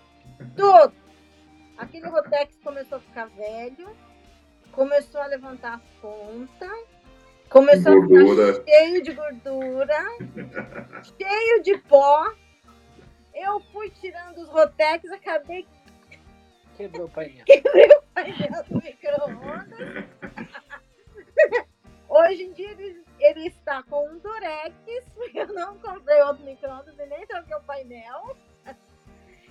Todo. Aquele Rotex começou a ficar velho, começou a levantar a ponta, começou a ficar cheio de gordura, cheio de pó. Eu fui tirando os Rotex, acabei. Quebrou o painel. [laughs] Quebrei o painel do micro-ondas. Hoje em dia ele, ele está com um Durex, [laughs] eu não comprei outro micro-ondas e nem troquei o painel.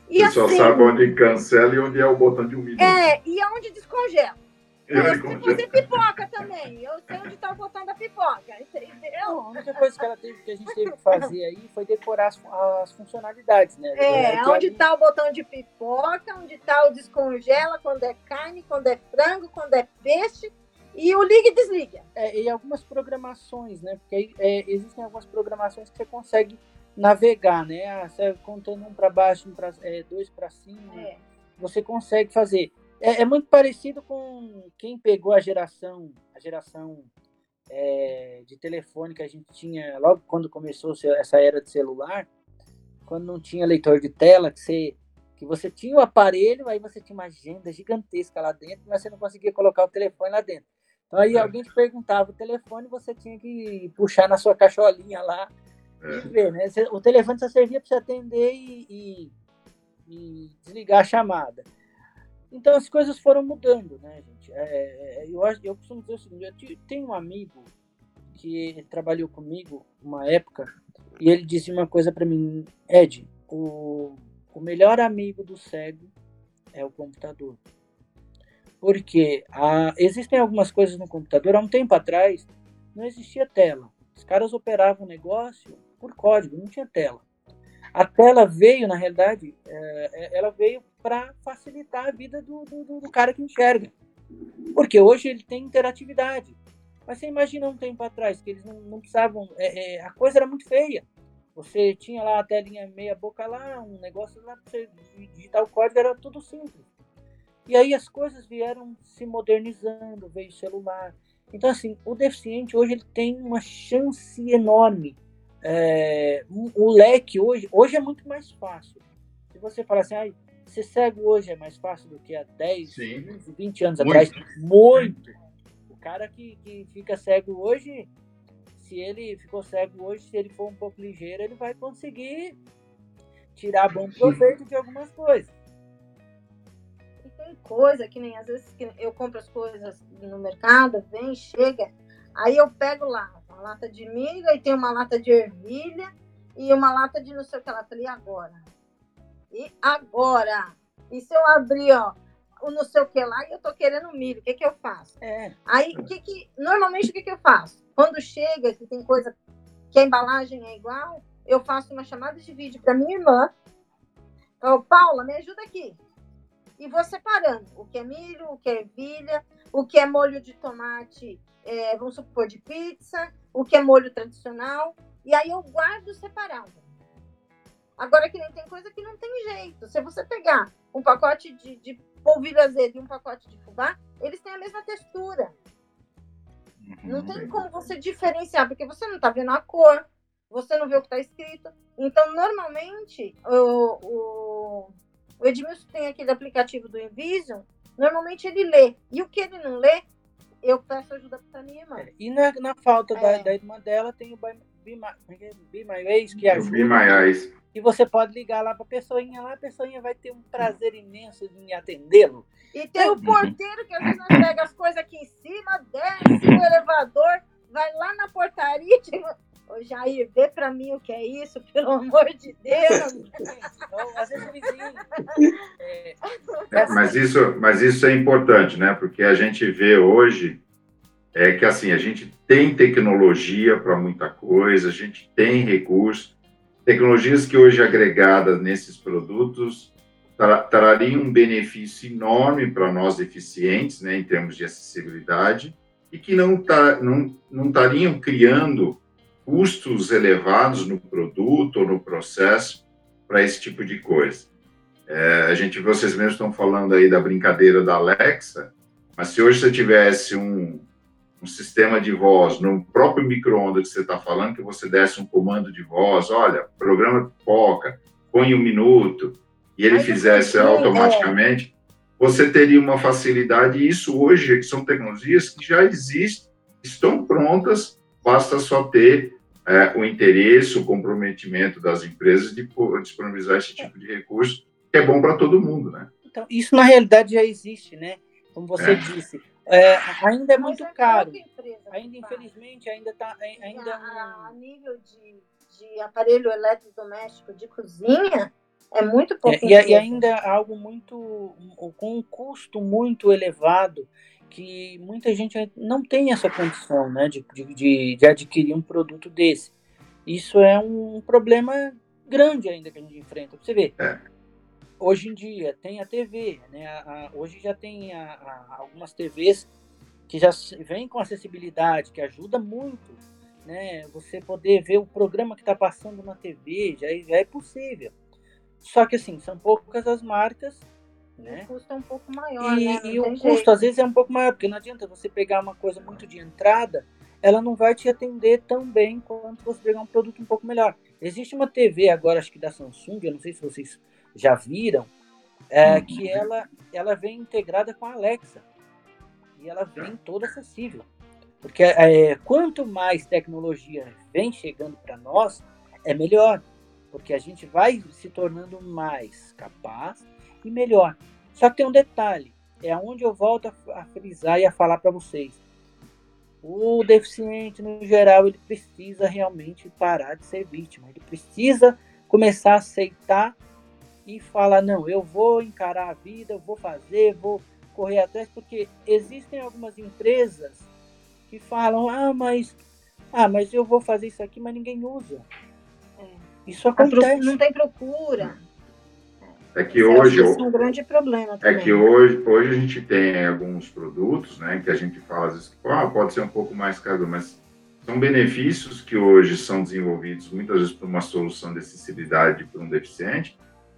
E Você assim, só sabe onde cancela e onde é o botão de umidade. É, e aonde descongela. Eu sei fazer pipoca também. Eu sei onde está o botão da pipoca, entendeu? A única coisa que, ela teve, que a gente teve que fazer aí foi decorar as, as funcionalidades, né? É, é onde está o botão de pipoca, onde está o descongela, quando é carne, quando é frango, quando é peixe e o liga e desliga. É, e algumas programações, né? Porque é, existem algumas programações que você consegue navegar, né? Ah, você contando um para baixo, um pra, é, dois para cima, é. você consegue fazer. É, é, muito parecido com quem pegou a geração, a geração é, de telefone que a gente tinha logo quando começou essa era de celular, quando não tinha leitor de tela, que você que você tinha o aparelho, aí você tinha uma agenda gigantesca lá dentro, mas você não conseguia colocar o telefone lá dentro. Então aí é. alguém te perguntava o telefone, você tinha que puxar na sua cacholinha lá é. e ver, né? O telefone só servia para você atender e, e, e, desligar a chamada. Então as coisas foram mudando, né, gente? É, é eu, eu costumo dizer o seguinte, eu tenho um amigo que trabalhou comigo uma época e ele disse uma coisa para mim, Ed, o, o melhor amigo do cego é o computador. Porque ah, existem algumas coisas no computador. Há um tempo atrás, não existia tela. Os caras operavam o negócio por código, não tinha tela. A tela veio, na realidade, é, ela veio para facilitar a vida do, do, do, cara que enxerga. Porque hoje ele tem interatividade. Mas você imagina um tempo atrás que eles não, não precisavam. É, é, a coisa era muito feia. Você tinha lá a telinha meia boca lá, um negócio lá você digitar o código, era tudo simples. E aí as coisas vieram se modernizando, veio o celular. Então, assim, o deficiente hoje ele tem uma chance enorme. É, o leque hoje, hoje é muito mais fácil. Se você falar assim, ah, ser cego hoje é mais fácil do que há 10, Sim. 15, 20 anos muito. atrás. Muito. O cara que, que fica cego hoje, se ele ficou cego hoje, se ele for um pouco ligeiro, ele vai conseguir tirar bom proveito de algumas coisas tem coisa que nem às vezes que eu compro as coisas no mercado, vem, chega, aí eu pego lá uma lata de milho, e tem uma lata de ervilha e uma lata de não sei o que lá. Falei, agora? E agora? E se eu abrir, ó, o não sei o que lá e eu tô querendo milho, o que que eu faço? É. Aí, que que, normalmente, o que que eu faço? Quando chega, que tem coisa que a embalagem é igual, eu faço uma chamada de vídeo para minha irmã. Falo, Paula, me ajuda aqui e vou separando o que é milho, o que é ervilha, o que é molho de tomate, é, vamos supor, de pizza, o que é molho tradicional, e aí eu guardo separado. Agora que nem tem coisa que não tem jeito. Se você pegar um pacote de, de polvilho azedo e um pacote de fubá, eles têm a mesma textura. Uhum. Não tem como você diferenciar, porque você não está vendo a cor, você não vê o que está escrito. Então, normalmente, o, o o Edmilson tem aquele aplicativo do Envision, normalmente ele lê. E o que ele não lê, eu peço ajuda para minha irmã. É, e na, na falta É. da, da irmã dela tem o Be My, Be My Ways, que ajuda. Be My Eyes. E você pode ligar lá para a pessoinha lá, a pessoinha vai ter um prazer imenso em atendê-lo. E tem o porteiro que às vezes nós pega as coisas aqui em cima, desce no [laughs] elevador, vai lá na portaria e digo, Ô Jair, vê pra mim o que é isso, pelo amor de Deus. [laughs] Às vezes. [laughs] É, É, mas, isso, mas isso é importante, né? Porque a gente vê hoje é que assim a gente tem tecnologia para muita coisa, a gente tem recursos, tecnologias que hoje agregadas nesses produtos tra trariam um benefício enorme para nós deficientes, né, em termos de acessibilidade, e que não tá, não não estariam criando custos elevados no produto ou no processo para esse tipo de coisa. É, a gente, vocês mesmos estão falando aí da brincadeira da Alexa, mas se hoje você tivesse um, um sistema de voz no próprio micro-ondas que você está falando, que você desse um comando de voz, olha, programa pipoca, põe um minuto, e ele Mas fizesse assim, automaticamente, você teria uma facilidade, e isso hoje são tecnologias que já existem, estão prontas, basta só ter é, o interesse, o comprometimento das empresas de disponibilizar esse tipo de recurso, que é bom para todo mundo, né? Então, isso na realidade já existe, né? Como você É. disse. É, ainda é muito é caro. Ainda, infelizmente, ainda tá. Ainda a, a nível de, de aparelho eletrodoméstico de cozinha, é muito pouco. É, e, e ainda algo muito com um custo muito elevado que muita gente não tem essa condição né, de, de, de, de adquirir um produto desse. Isso é um problema grande ainda que a gente enfrenta. Você vê, hoje em dia tem a TV, né, a- a- hoje já tem a- algumas TVs que já vem com acessibilidade, que ajuda muito, né? Você poder ver o programa que está passando na TV, já, é- já é possível. Só que assim, são poucas as marcas, né? O custo é um pouco maior, E, né? E o tem custo jeito. às vezes é um pouco maior, porque não adianta você pegar uma coisa muito de entrada, ela não vai te atender tão bem quanto você pegar um produto um pouco melhor. Existe uma TV agora, acho que da Samsung, eu não sei se vocês já viram, é, que ela, ela vem integrada com a Alexa. E ela vem toda acessível. Porque é, quanto mais tecnologia vem chegando para nós, é melhor. Porque a gente vai se tornando mais capaz e melhor. Só que tem um detalhe, é onde eu volto a, a frisar e a falar para vocês. O deficiente, no geral, ele precisa realmente parar de ser vítima. Ele precisa começar a aceitar e falar, não, eu vou encarar a vida, eu vou fazer, vou correr atrás, porque existem algumas empresas que falam, ah, mas, ah, mas eu vou fazer isso aqui, mas ninguém usa. Isso A pro- acontece. Não tem procura. É que hoje, Isso é um grande problema É também. que hoje, hoje a gente tem alguns produtos, né, que a gente fala, às vezes, ah, pode ser um pouco mais caro, mas são benefícios que hoje são desenvolvidos muitas vezes por uma solução de acessibilidade para um deficiente,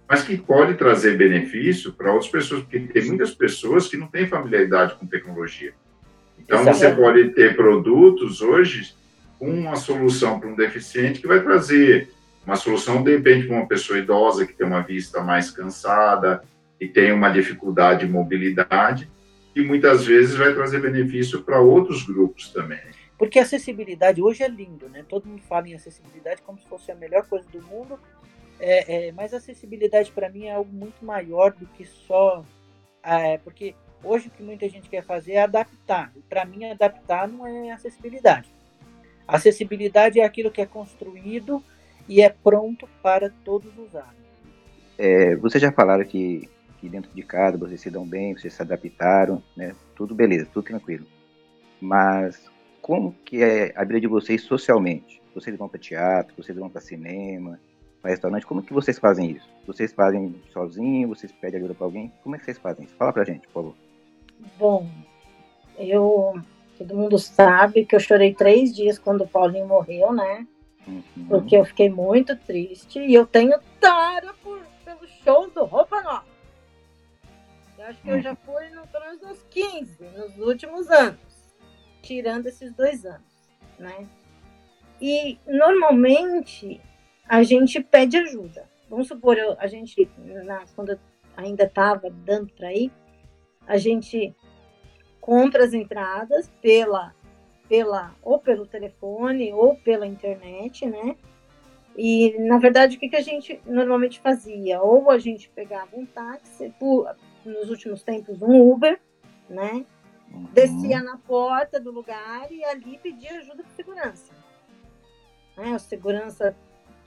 mas que pode trazer benefício para outras pessoas, porque tem muitas pessoas que não têm familiaridade com tecnologia. Então, Exato. você pode ter produtos hoje com uma solução para um deficiente que vai trazer uma solução, de repente, para uma pessoa idosa que tem uma vista mais cansada e tem uma dificuldade de mobilidade, e muitas vezes vai trazer benefício para outros grupos também. Porque acessibilidade hoje é lindo, né? Todo mundo fala em acessibilidade como se fosse a melhor coisa do mundo. É, é, mas acessibilidade para mim é algo muito maior do que só. ah, É, porque hoje o que muita gente quer fazer é adaptar. E para mim, adaptar não é acessibilidade. Acessibilidade é aquilo que é construído e é pronto para todos usarem. É, vocês já falaram que, que dentro de casa vocês se dão bem, vocês se adaptaram, né? Tudo beleza, tudo tranquilo. Mas como que é a vida de vocês socialmente? Vocês vão para teatro, vocês vão para cinema, para restaurante, como que vocês fazem isso? Vocês fazem sozinho, vocês pedem ajuda para alguém? Como é que vocês fazem isso? Fala pra gente, por favor. Bom, eu. Todo mundo sabe que eu chorei três dias quando o Paulinho morreu, né? Uhum. Porque eu fiquei muito triste e eu tenho tara por, pelo show do Roupa Nova. Eu acho que eu já fui no, pelo menos uns 15 nos últimos anos, tirando esses dois anos, né? E normalmente a gente pede ajuda. Vamos supor, eu, a gente, na, quando eu ainda estava dando para ir, a gente compra as entradas pela, pela ou pelo telefone ou pela internet, né? E, na verdade, o que, que a gente normalmente fazia? Ou a gente pegava um táxi, por, nos últimos tempos um Uber, né? Uhum. Descia na porta do lugar e ali pedia ajuda para segurança. Né? O segurança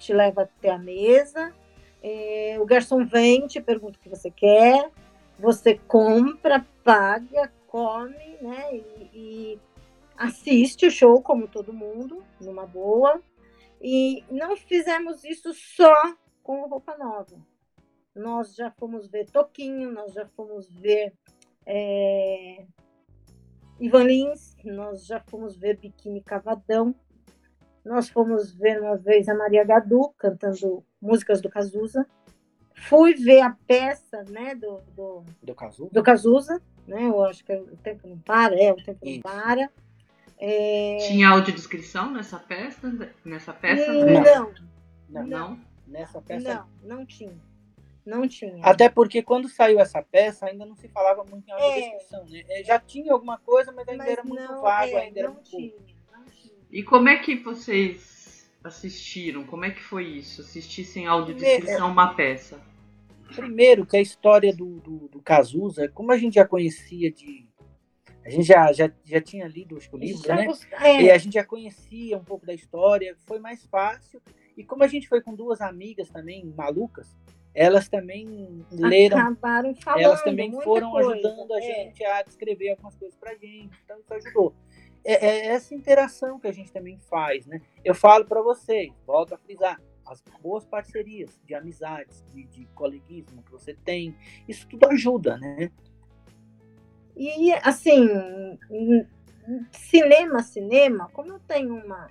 te leva até a mesa, é, o garçom vem, te pergunta o que você quer, você compra, paga, come, né? E, e assiste o show como todo mundo, numa boa. E não fizemos isso só com roupa nova. Nós já fomos ver Toquinho, nós já fomos ver é, Ivan Lins, nós já fomos ver Biquíni Cavadão, nós fomos ver uma vez a Maria Gadu cantando músicas do Cazuza. Fui ver a peça, né, do do, do Cazuza, do Cazuza né? Eu acho que é o tempo não para, é o tempo não para. É... Tinha audiodescrição nessa peça? Nessa peça? Não. Não. não. não. Nessa peça? Não, não tinha. Não tinha. Até porque quando saiu essa peça ainda não se falava muito em audiodescrição, é. né? Já tinha alguma coisa, mas ainda mas era muito não, vago, é, ainda não era não tinha. E como é que vocês assistiram? Como é que foi isso? Assistir sem audiodescrição uma peça? Primeiro, que a história do, do, do Cazuza, como a gente já conhecia de a gente já, já, já tinha lido o livro, né? É. E a gente já conhecia um pouco da história, foi mais fácil. E como a gente foi com duas amigas também, malucas, elas também leram. Acabaram falando. Elas também foram coisa, ajudando a é. gente a descrever algumas coisas pra gente. Então isso ajudou. É, é essa interação que a gente também faz, né? Eu falo para vocês, volto a frisar, as boas parcerias de amizades, de, de coleguismo que você tem, isso tudo ajuda, né? E, assim, cinema, cinema, como eu tenho uma,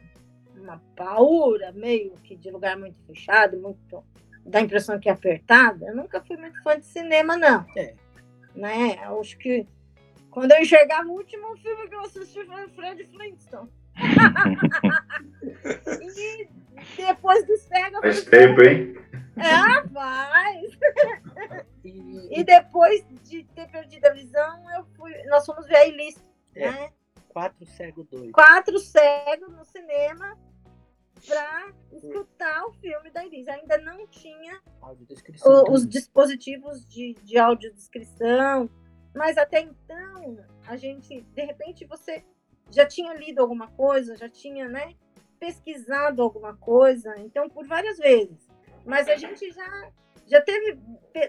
uma paura meio que de lugar muito fechado, muito dá a impressão que é apertada, eu nunca fui muito fã de cinema, não. É. Né? Acho que quando eu enxergava o último filme que eu assisti foi o Fred Flintstone. [laughs] e depois do cego. Faz tempo, hein? É, faz. e depois de ter perdido a visão, eu fui. Nós fomos ver a Elis, é, né? Quatro cegos dois. Quatro cegos no cinema para escutar o filme da Elis. Ainda não tinha o, os dispositivos de, de audiodescrição, mas até então a gente, de repente, você já tinha lido alguma coisa, já tinha, né, pesquisado alguma coisa, então por várias vezes. Mas a gente já já teve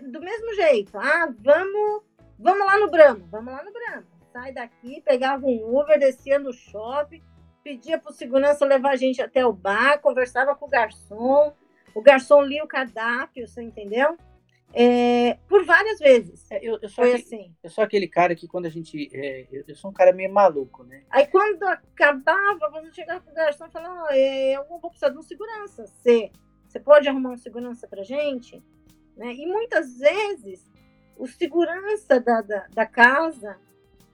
do mesmo jeito. Ah, vamos, vamos lá no Bramo, vamos lá no Bramo. Sai daqui, pegava um Uber, descia no shopping, pedia para o segurança levar a gente até o bar, conversava com o garçom, o garçom lia o cardápio, você entendeu? É, por várias vezes. É, eu, eu, sou Foi aquele, assim. Eu sou aquele cara que quando a gente. É, eu, eu, sou um cara meio maluco, né? Aí quando acabava, quando chegava pro garçom e falava, oh, eu vou precisar de um segurança. Você, você pode arrumar um segurança pra gente? Né? E muitas vezes o segurança da, da, da, casa,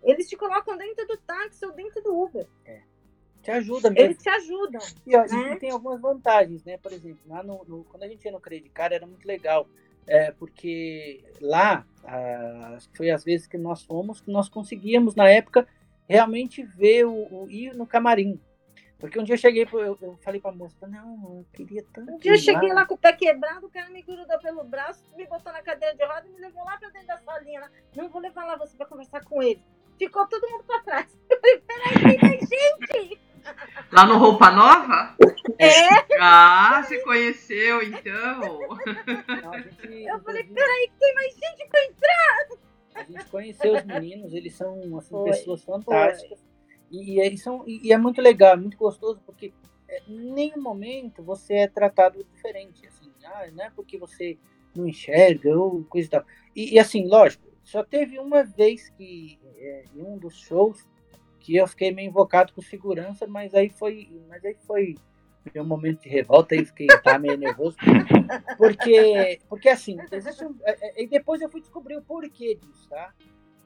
eles te colocam dentro do táxi ou dentro do Uber. É. Te ajuda mesmo. Eles te ajudam. E, ó, né? tem algumas vantagens, né? Por exemplo, lá no, no, quando a gente ia no Credicar era muito legal é, porque lá ah, foi as vezes que nós fomos que nós conseguíamos na época realmente ver o, o ir no camarim. Porque um dia eu cheguei, eu, eu falei pra moça, não, eu queria tanto. Um dia eu cheguei lá com o pé quebrado, o cara me grudou pelo braço, me botou na cadeira de roda e me levou lá pra dentro da salinha. Lá. Não vou levar lá você pra conversar com ele. Ficou todo mundo pra trás. [laughs] Eu falei, peraí, tem gente! Lá no Roupa Nova? É. Ah, você conheceu então? Não, gente, eu falei, peraí, que tem mais gente pra entrar! A gente conheceu os meninos, eles são assim, pessoas fantásticas. E, e, são, e, é muito legal, é muito gostoso, porque é, em nenhum momento você é tratado diferente. Assim, ah, não é porque você não enxerga ou coisa e tal. E, e assim, lógico, só teve uma vez que, é, em um dos shows, eu fiquei meio invocado com segurança, mas aí foi, mas aí foi um momento de revolta e fiquei tá, meio nervoso, porque, porque assim, existe um, é, é, e depois eu fui descobrir o porquê disso, tá?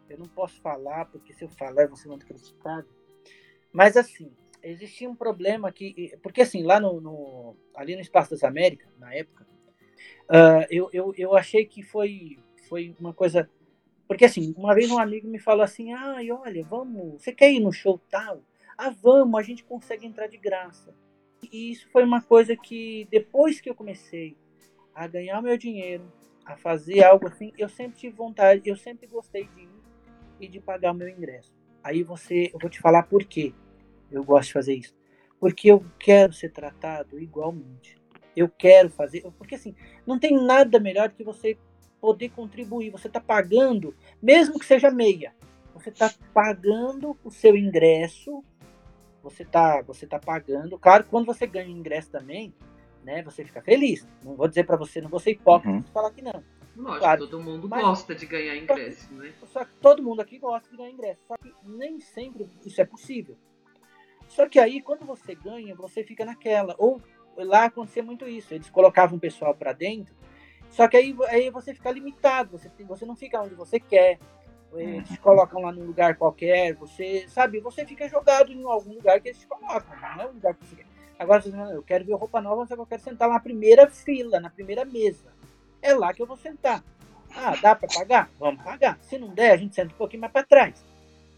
Eu não posso falar, porque se eu falar, você não criticado. Mas assim, existia um problema que, porque assim, lá no, no ali no Espaço das Américas, na época, uh, eu, eu, eu achei que foi, foi uma coisa Porque assim, uma vez um amigo me falou assim: ai, olha, vamos, você quer ir no show tal? Ah, vamos, a gente consegue entrar de graça. E isso foi uma coisa que, depois que eu comecei a ganhar meu dinheiro, a fazer algo assim, eu sempre tive vontade, eu sempre gostei de ir e de pagar o meu ingresso. Aí você, eu vou te falar por quê eu gosto de fazer isso. Porque eu quero ser tratado igualmente. Eu quero fazer, porque assim, não tem nada melhor do que você poder contribuir. Você está pagando, mesmo que seja meia, você está pagando o seu ingresso. Você está você tá pagando. Claro, quando você ganha o ingresso também, né, você fica feliz. Não vou dizer para você, não vou ser hipócrita uhum. falar que não. Lógico, claro, todo mundo mas, gosta de ganhar ingresso, só que, né? Só que todo mundo aqui gosta de ganhar ingresso. Só que nem sempre isso é possível. Só que aí, quando você ganha, você fica naquela. Ou lá acontecia muito isso. Eles colocavam o pessoal para dentro. Só que aí, aí você fica limitado. Você, você não fica onde você quer. Eles te colocam lá num lugar qualquer. Você, sabe, você fica jogado em algum lugar que eles te colocam. Não é um lugar que você quer. Agora, eu quero ver roupa nova, só que eu quero sentar lá na primeira fila, na primeira mesa. É lá que eu vou sentar. Ah, dá para pagar? Vamos pagar. Se não der, a gente senta um pouquinho mais para trás.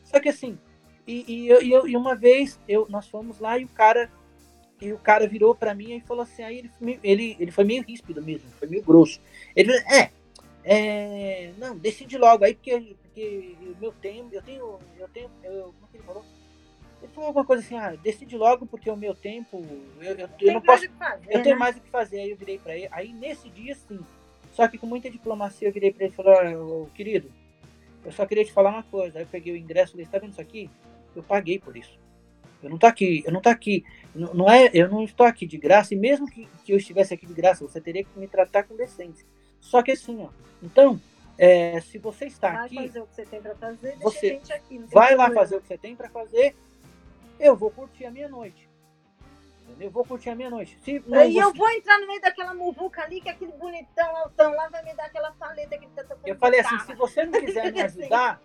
Só que assim, e, e, eu, e uma vez eu, nós fomos lá e o cara e o cara virou para mim e falou assim, aí ele, ele, ele foi meio ríspido mesmo, foi meio grosso. Ele falou, é, é não, decide logo aí, porque, porque o meu tempo, eu tenho, eu tenho, eu, como é que ele falou? Ele falou alguma coisa assim, ah, decide logo porque o meu tempo, eu, eu, eu não posso, fazer, eu tenho né? mais o que fazer. Aí eu virei para ele, aí nesse dia sim, só que com muita diplomacia eu virei para ele e falei, oh, querido, eu só queria te falar uma coisa. Aí eu peguei o ingresso e falei, tá vendo isso aqui? eu paguei por isso. Eu não tô aqui, eu não tô aqui, não, é, eu não estou aqui de graça, e mesmo que, que eu estivesse aqui de graça, você teria que me tratar com decência. Só que assim, ó, então, é, se você está vai aqui. Vai fazer o que você tem para fazer, você aqui, vai lá fazer o que você tem para fazer, eu vou curtir a minha noite. Eu vou curtir a minha noite. Se, não, Aí eu vou entrar no meio daquela muvuca ali, que aquele bonitão altão lá vai me dar aquela paleta que tá Eu falei assim, se você não quiser me [laughs] ajudar,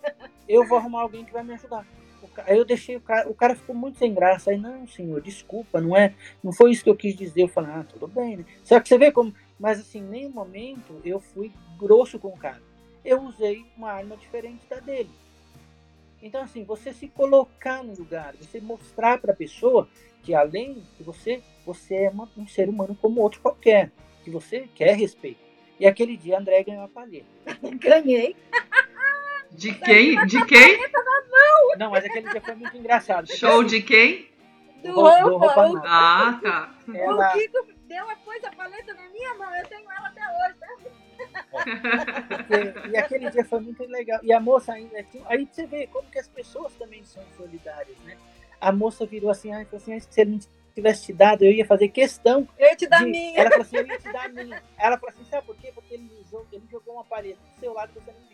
eu vou arrumar alguém que vai me ajudar. Aí eu deixei o cara, o cara ficou muito sem graça. Aí, não, senhor, desculpa, não é, não foi isso que eu quis dizer. Eu falei, ah, tudo bem, né? Só que você vê como, mas assim, em nenhum momento eu fui grosso com o cara. Eu usei uma arma diferente da dele. Então, assim, você se colocar no lugar, você mostrar para a pessoa que além de você, você é uma, um ser humano como outro qualquer, que você quer respeito. E aquele dia André ganhou a palheta. [laughs] Ganhei. [laughs] De quem? De quem? Não, mas aquele dia foi muito engraçado. Show de quem? Do, do roupa. roupa ah, tá. Ela... O Kiko deu a coisa, a paleta na minha mão. Eu tenho ela até hoje, tá? e, e aquele dia foi muito legal. E a moça ainda. Aí você vê como que as pessoas também são solidárias, né? A moça virou assim, ah, falou assim, se ele não tivesse te dado, eu ia fazer questão. Eu ia te dar de... minha. Ela falou assim, eu ia te dar minha. Ela falou assim, sabe por quê? Porque ele jogou, ele jogou uma paleta do seu lado e você não.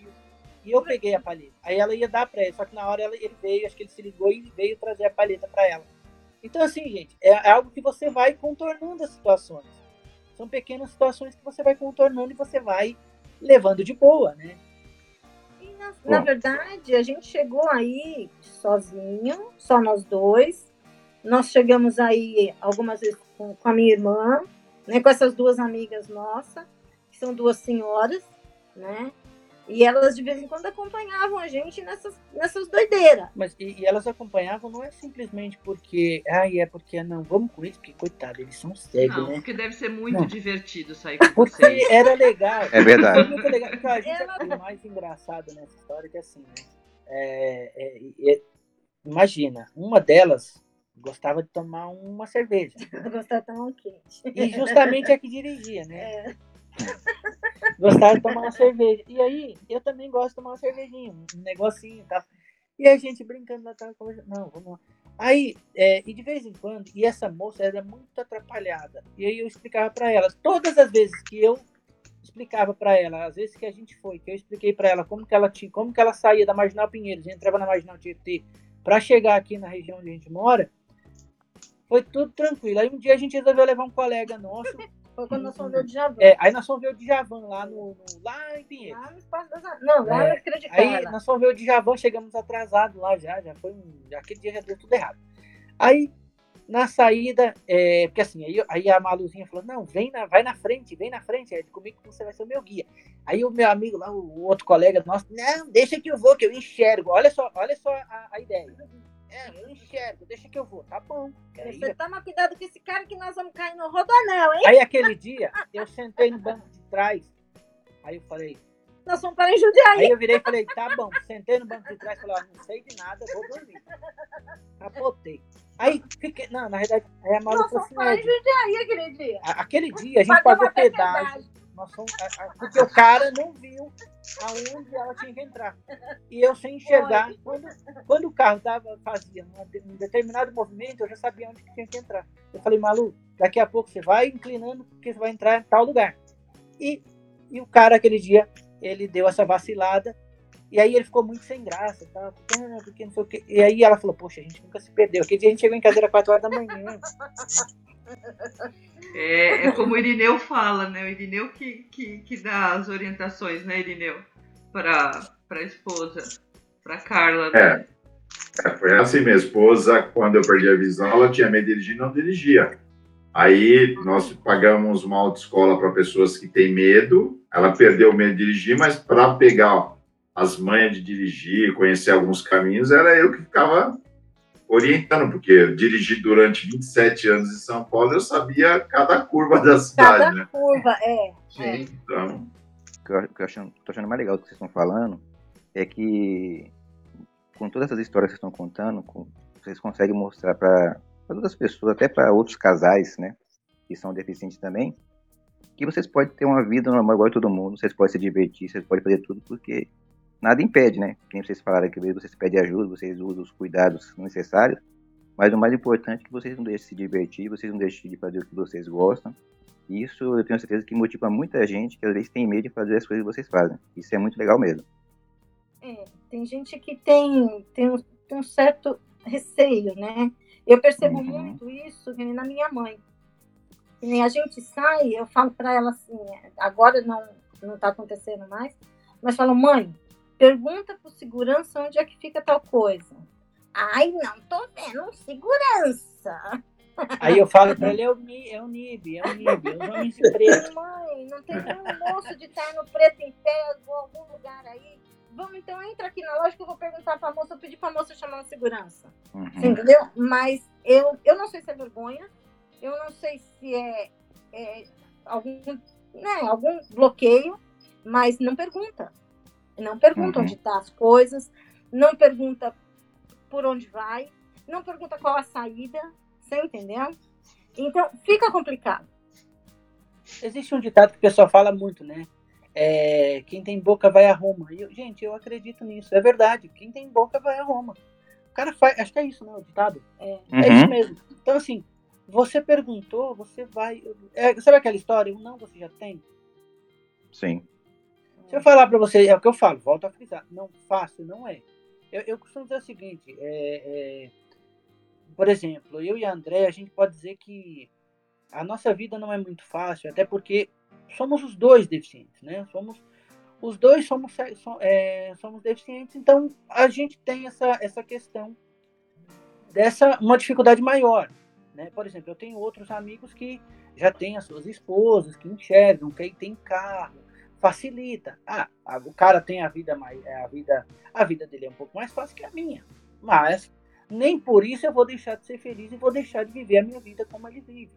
E eu peguei a palheta. Aí ela ia dar pra ele, só que na hora ela, ele veio, acho que ele se ligou e veio trazer a palheta para ela. Então, assim, gente, é, é algo que você vai contornando as situações. São pequenas situações que você vai contornando e você vai levando de boa, né? Na, na verdade, a gente chegou aí sozinho, só nós dois. Nós chegamos aí algumas vezes com, com a minha irmã, né, com essas duas amigas nossas, que são duas senhoras, né? E elas de vez em quando acompanhavam a gente nessas, nessas doideiras. Mas e, e, elas acompanhavam não é simplesmente porque, ai, é porque não, vamos com eles, porque coitado, eles são cegos, não, né? Porque deve ser muito não. divertido sair com porque vocês. era legal. É verdade. Foi muito legal. Então, a gente, Ela... O mais engraçado nessa história é que assim, né? É, é, é, imagina, uma delas gostava de tomar uma cerveja. gostava de tomar um quente. E justamente a que dirigia, né? É. [laughs] Gostava de tomar uma cerveja. E aí, eu também gosto de tomar uma cervejinha, um negocinho e tal. E a gente brincando lá, tava conversando. Não, vamos lá. Aí, é, e de vez em quando, e essa moça era muito atrapalhada. E aí eu explicava para ela, todas as vezes que eu explicava para ela, às vezes que a gente foi, que eu expliquei para ela como que ela tinha, como que ela saía da Marginal Pinheiros, entrava na Marginal Tietê para chegar aqui na região onde a gente mora, foi tudo tranquilo. Aí um dia a gente resolveu levar um colega nosso foi quando nós fomos ver o Djavan. É, aí nós fomos ver o Djavan lá, no, no lá em Pinheiros. Lá no Espaço das Não, lá é, na Aí nós fomos ver o Djavan, chegamos atrasados lá já, já foi um, já, aquele dia já deu tudo errado. Aí Na saída, é, porque assim, aí, aí a Maluzinha falou, não, vem na, vai na frente, vem na frente, é comigo que você vai ser o meu guia. Aí o meu amigo lá, o, o outro colega nosso, não, deixa que eu vou, que eu enxergo. Olha só, olha só a, a ideia. É, eu enxergo, deixa que eu vou, tá bom. Aí, Você toma cuidado com esse cara que nós vamos cair no rodanel, hein? aí aquele dia, eu sentei no banco de trás, aí eu falei, Nós vamos para Jundiaí. Aí eu virei e falei, tá bom, sentei no banco de trás falei, ó, não sei de nada, vou dormir. Capotei. Aí fiquei. Não, na verdade, aí a Malu Nós vamos assim, para Jundiaí aquele dia. a- aquele dia a gente Pagamos pagou até pedágio. Nós a- porque o cara não viu aonde ela tinha que entrar. E eu sem enxergar, quando, quando o carro tava, fazia um determinado movimento, eu já sabia onde que tinha que entrar. Eu falei, Malu, daqui a pouco você vai inclinando, porque você vai entrar em tal lugar. E, e o cara, aquele dia, ele deu essa vacilada. E aí ele ficou muito sem graça, tá? Porque não sei o quê. E aí ela falou, poxa, a gente nunca se perdeu. Aquele dia a gente chegou em casa era 4 horas da manhã. É, é como o Irineu fala, né? O Irineu que, que, que dá as orientações, né, Irineu? Para a esposa, para Carla. né? É. É, foi assim, minha esposa, quando eu perdi a visão, ela tinha medo de dirigir, não dirigia. Aí nós pagamos uma autoescola para pessoas que têm medo. Ela perdeu o medo de dirigir, mas para pegar as manhas de dirigir, conhecer alguns caminhos, era eu que ficava orientando, porque eu dirigi durante 27 anos em São Paulo, eu sabia cada curva da cidade, Cada né? curva, é. é. Então, O que eu, eu achando, tô achando mais legal do que vocês estão falando é que, com todas essas histórias que vocês estão contando, com- vocês conseguem mostrar para outras pessoas, até para outros casais, né, que são deficientes também, que vocês podem ter uma vida normal igual a todo mundo, vocês podem se divertir, vocês podem fazer tudo, porque nada impede, né? Quem vocês falaram que vocês pedem ajuda, vocês usam os cuidados necessários, mas o mais importante é que vocês não deixem de se divertir, vocês não deixem de fazer o que vocês gostam. E isso eu tenho certeza que motiva muita gente que às vezes tem medo de fazer as coisas que vocês fazem. Isso é muito legal mesmo. É, tem gente que tem, tem, um, tem um certo receio, né? Eu percebo muito isso na minha mãe. Que nem a gente sai, eu falo para ela assim, agora não não está acontecendo mais, mas falo, mãe, pergunta pro segurança onde é que fica tal coisa. Ai, não tô vendo segurança. Aí eu falo pra ele, é o, Ni- é o NIB, é o NIB, os homens de preto. Mãe, não tem nenhum moço de terno preto em pé em algum lugar aí. Vamos então, entra aqui na loja que eu vou perguntar pra moça, eu pedi pra moça chamar uma segurança. Você entendeu? Mas eu, eu não sei se é vergonha, eu não sei se é, é algum, né, algum bloqueio, mas não pergunta. Não pergunta Uhum. onde tá as coisas, não pergunta por onde vai, não pergunta qual a saída, você entendeu? Então, fica complicado. Existe um ditado que o pessoal fala muito, né? É, quem tem boca vai a Roma. E eu- gente, eu acredito nisso. É verdade. Quem tem boca vai a Roma. O cara faz. Acho que é isso, né? O ditado. É, é Uhum. isso mesmo. Então, assim, você perguntou, você vai. é, sabe aquela história? Um não você já tem? Sim. Eu falar pra você, é o que eu falo, volto a frisar. Não fácil, não é. Eu, eu costumo dizer o seguinte: é, é, por exemplo, eu e a André, a gente pode dizer que a nossa vida não é muito fácil, até porque somos os dois deficientes, né? Somos os dois somos, so- é, somos deficientes, então a gente tem essa, essa questão dessa uma dificuldade maior, né? Por exemplo, eu tenho outros amigos que já têm as suas esposas, que enxergam, que tem carro, facilita. Ah, a- o cara tem a vida mais, é, a vida, a vida dele é um pouco mais fácil que a minha, mas nem por isso eu vou deixar de ser feliz e vou deixar de viver a minha vida como ele vive.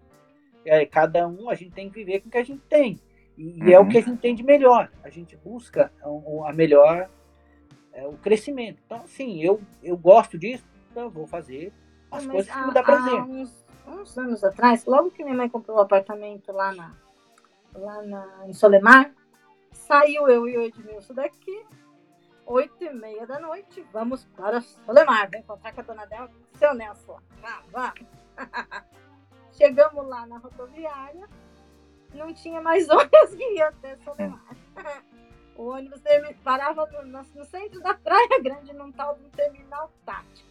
É, cada um a gente tem que viver com o que a gente tem e, e é o Uhum. que a gente tem de melhor. A gente busca um- um- a melhor é, o crescimento. Então, sim, eu eu gosto disso, então eu vou fazer as Mas coisas que me dá prazer. há uns, uns anos atrás, logo que minha mãe comprou o apartamento lá, na, lá na, em Solemar, saiu eu e o Edmilson daqui, oito e meia da noite, vamos para Solemar, vem encontrar com a dona Del, seu Nelson lá, vamos, [laughs] vamos. Chegamos lá na rodoviária, não tinha mais [laughs] ônibus que ia até Solemar. [laughs] O ônibus parava no, no- no centro da Praia Grande, num tal de um terminal tático.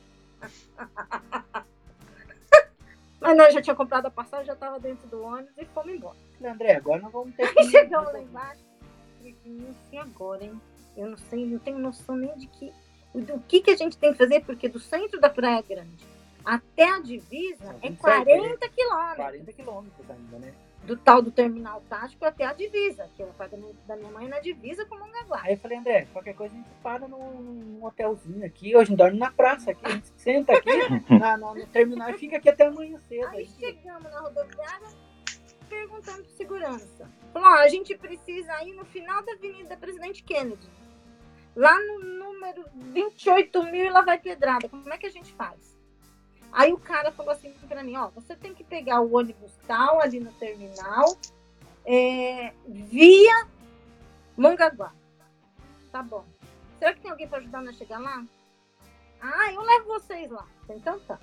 Mas nós já tinha comprado a passagem, já estava dentro do ônibus e fomos embora. André, agora nós vamos ter que. chegamos lá embaixo. "Nossa, e agora, hein? Eu não sei, não tenho noção nem de que, do que, que a gente tem que fazer, porque do centro da Praia Grande até a divisa é 27, 40 quilômetros. 40 quilômetros ainda, né? Do tal do terminal tático até a divisa, que é o apartamento da minha mãe na divisa com Mongaguá. Aí eu falei, André, qualquer coisa a gente para num, num hotelzinho aqui, hoje a gente dorme na praça aqui, a gente senta aqui [laughs] na, na- no terminal e fica aqui até amanhã cedo. Aí Aí, chegamos na rodoviária, perguntando segurança. Falou, a gente precisa ir no final da Avenida Presidente Kennedy. Lá no número 28 mil e lá vai pedrada. Como é que a gente faz? Aí o cara falou assim pra mim, ó, você tem que pegar o ônibus tal ali no terminal, é, via Mongaguá. Tá bom. Será que tem alguém para ajudar nós a chegar lá? Ah, eu levo vocês lá. Então tá.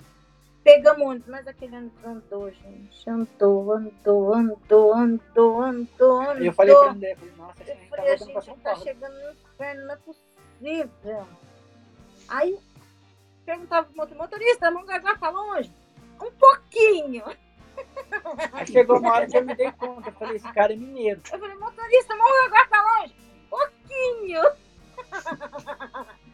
Pegamos o ônibus, mas aquele ônibus andou, gente. Andou, andou, andou, andou, andou, andou. eu falei pra André, falei, nossa, a gente tá falei, a voltando pra gente tá Paulo. chegando no inferno, não é possível. Aí perguntava pro motor- motorista, Mongaguá tá longe? Um pouquinho. Aí chegou uma hora que eu me dei conta, eu falei, esse cara é mineiro. Eu falei, motorista, Mongaguá tá longe? Pouquinho. [laughs]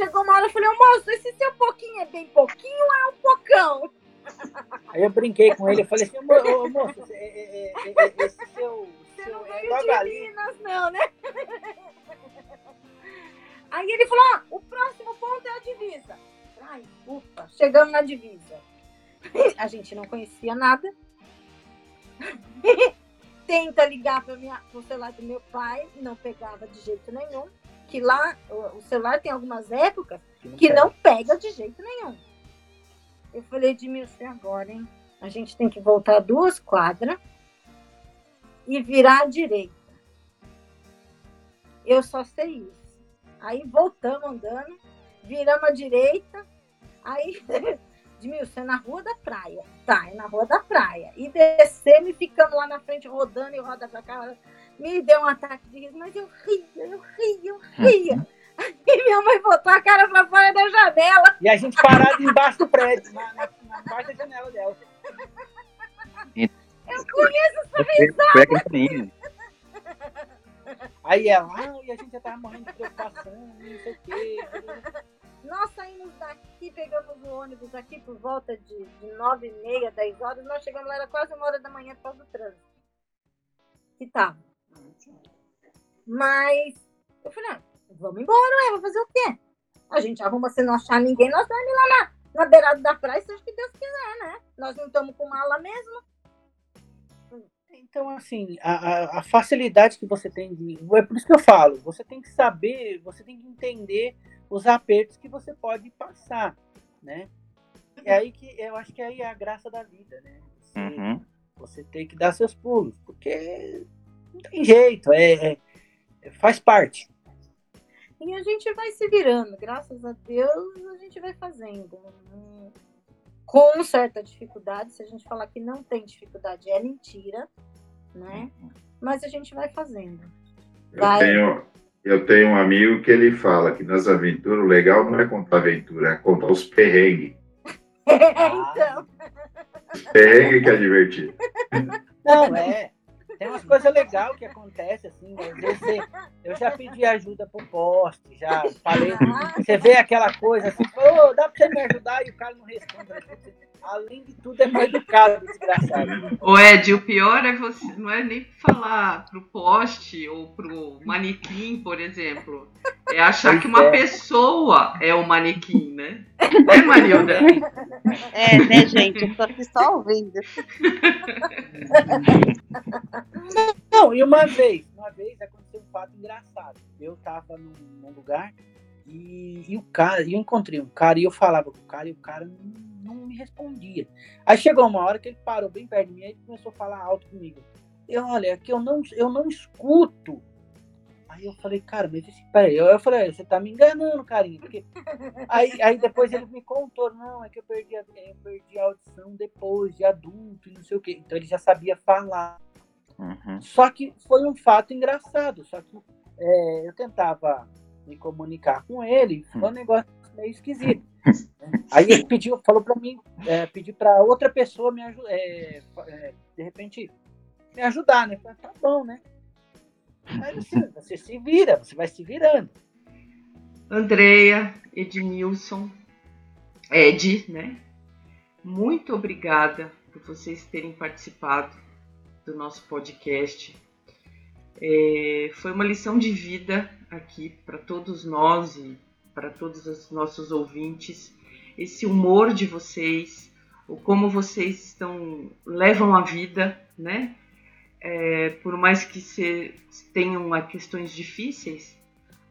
Chegou uma hora eu falei, ô moço, esse seu pouquinho é bem pouquinho ou é um pocão? [laughs] Aí eu brinquei com ele, eu falei assim, ô, mo- ô, moço, esse, é- é- é- é- esse [laughs] seu, seu é Veio logo de. Minas, não, né? [laughs] Aí ele falou, ó, o próximo ponto é a divisa. Ai, ufa, chegamos na divisa. A gente não conhecia nada. Tenta ligar para o celular do meu pai, não pegava de jeito nenhum. Que lá, o, celular tem algumas épocas que não pega de jeito nenhum. Eu falei, Edmilson, agora, hein? A gente tem que voltar duas quadras e virar à direita. Eu só sei isso. Aí voltamos andando, viramos à direita, aí, [laughs] Edmilson, é na rua da praia. Tá, é na rua da praia. E descemos e ficamos lá na frente rodando e roda pra cá. Me deu um ataque de riso, mas eu ria, eu ria, eu ria. Aí minha mãe botou a cara pra fora da janela. E a gente parado embaixo do prédio, na, na, na parte da janela dela. Eu conheço essa risada. Aí ela, ah, e a gente já tava morrendo de preocupação, não sei o quê. Nós saímos daqui, pegamos o ônibus aqui por volta de, de 9 e meia, 10 horas. Nós chegamos lá, era quase uma hora da manhã por causa do trânsito. Que tava. Mas eu falei, ah, vamos embora, ué, vou fazer o quê? A gente arruma se não achar ninguém, nós vamos lá na, na beirada da praia, seja o que Deus quiser, né? Nós não estamos com mala mesmo. Então, assim, a, a- a facilidade que você tem de. É por isso que eu falo, você tem que saber, você tem que entender os apertos que você pode passar, né? É aí que eu acho que aí é a graça da vida, né? Você, Uhum. você tem que dar seus pulos, porque não tem jeito, é, é- faz parte. E a gente vai se virando, graças a Deus, a gente vai fazendo. Com certa dificuldade, se a gente falar que não tem dificuldade, é mentira, né? Mas a gente vai fazendo. Eu Vai. tenho, eu tenho um amigo que ele fala que nas aventuras o legal não é contar aventura, é contar os perrengues. [laughs] então, Os perrengues que é divertido. Não, é. Tem umas [laughs] coisas legais que acontecem, assim, às vezes você- eu já pedi ajuda pro poste, já falei, você vê aquela coisa assim, ô, dá pra você me ajudar? E o cara não responde. Além de tudo, é mal educado, desgraçado. Ô Ed, o pior é você, não é nem falar pro poste ou pro manequim, por exemplo. É achar Pois que uma é. pessoa é o manequim, né? [laughs] Né, Marilda? É, né, gente? Eu tô aqui só ouvindo. Não, e uma vez, uma vez aconteceu um fato engraçado. Eu tava num, num lugar e, e o cara, eu encontrei um cara e eu falava com o cara e o cara não, não me respondia. Aí chegou uma hora que ele parou bem perto de mim e começou a falar alto comigo. Eu, olha, que eu não, eu não escuto. Aí eu falei, cara, mas esse, peraí, eu, eu falei, você tá me enganando, carinha, porque [laughs] aí, aí depois ele me contou, não, é que eu perdi, a, eu perdi a audição depois de adulto e não sei o quê. Então ele já sabia falar. Uhum. Só que foi um fato engraçado. Só que é, eu tentava me comunicar com ele, foi um negócio meio esquisito. Aí ele pediu, falou para mim, é, pedir para outra pessoa me ajudar, de repente me ajudar, né? Falei, tá bom, né? Mas você se vira, você vai se virando. Andreia, Edmilson, Ed, né? muito obrigada por vocês terem participado do nosso podcast. É, foi uma lição de vida aqui para todos nós e para todos os nossos ouvintes. Esse humor de vocês, o como vocês estão levam a vida, né? É, por mais que se, tenham questões difíceis,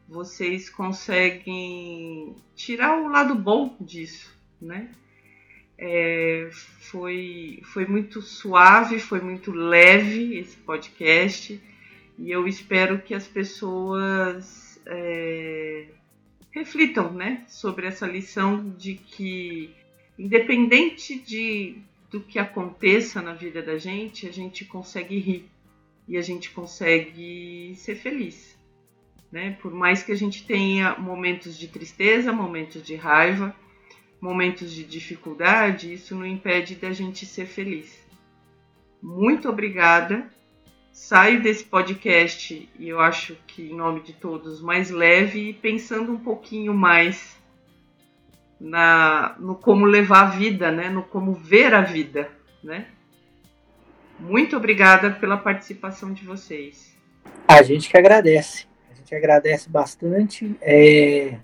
vocês conseguem tirar o lado bom disso, né? É, foi, foi muito suave, foi muito leve esse podcast e eu espero que as pessoas é, reflitam né, sobre essa lição de que, independente de, do que aconteça na vida da gente, a gente consegue rir e a gente consegue ser feliz. Né? Por mais que a gente tenha momentos de tristeza, momentos de raiva, momentos de dificuldade, isso não impede da gente ser feliz. Muito obrigada. Saio desse podcast e eu acho que em nome de todos mais leve e pensando um pouquinho mais na no como levar a vida, né, no como ver a vida, né? Muito obrigada pela participação de vocês. A gente que agradece. A gente agradece bastante. É...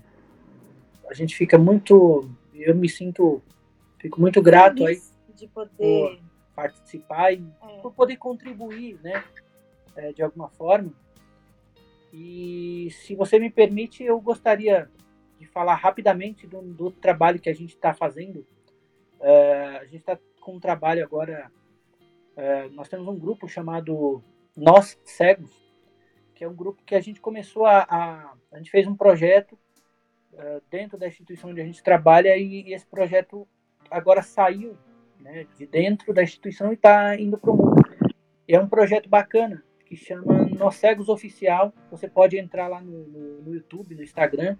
A gente fica muito eu me sinto, fico muito grato aí de poder participar e é. por poder contribuir, né, é, de alguma forma. E se você me permite, eu gostaria de falar rapidamente do, do trabalho que a gente está fazendo. Uh, a gente está com um trabalho agora. Uh, nós temos um grupo chamado Nós Cegos, que é um grupo que a gente começou a, a a gente fez um projeto uh, dentro da instituição onde a gente trabalha e, e esse projeto agora saiu né, de dentro da instituição e está indo para o mundo. É um projeto bacana que chama Nós Cegos Oficial. Você pode entrar lá no, no, no YouTube, no Instagram,